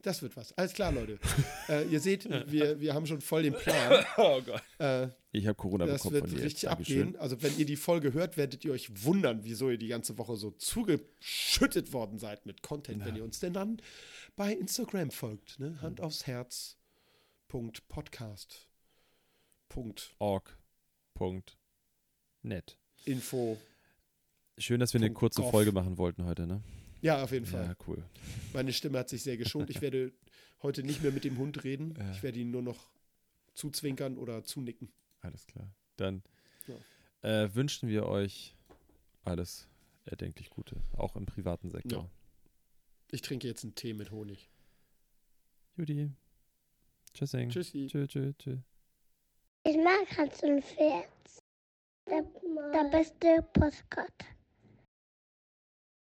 Das wird was. Alles klar, Leute. (laughs) äh, ihr seht, wir, wir haben schon voll den Plan. (laughs) Oh Gott. Äh, Ich habe Corona das bekommen wird von dir. richtig Dankeschön. abgehen. Also, wenn ihr die Folge hört, werdet ihr euch wundern, wieso ihr die ganze Woche so zugeschüttet worden seid mit Content, wenn ihr uns denn dann bei Instagram folgt. Ne? Hand aufs Herz. Punkt Podcast. Punkt Org.net. Info. Schön, dass wir eine Punkt kurze gov. Folge machen wollten heute, ne? Ja, auf jeden Fall. Ja, cool. Meine Stimme hat sich sehr geschont. Ich werde heute nicht mehr mit dem Hund reden. Ja. Ich werde ihn nur noch zuzwinkern oder zunicken. Alles klar. Dann äh, wünschen wir euch alles erdenklich Gute, auch im privaten Sektor. Ja. Ich trinke jetzt einen Tee mit Honig. Judy. Tschüssing. Tschüssi. Tschö, tschö, tschö. Ich mag Hans und Pferd. Der, der beste Postkarte.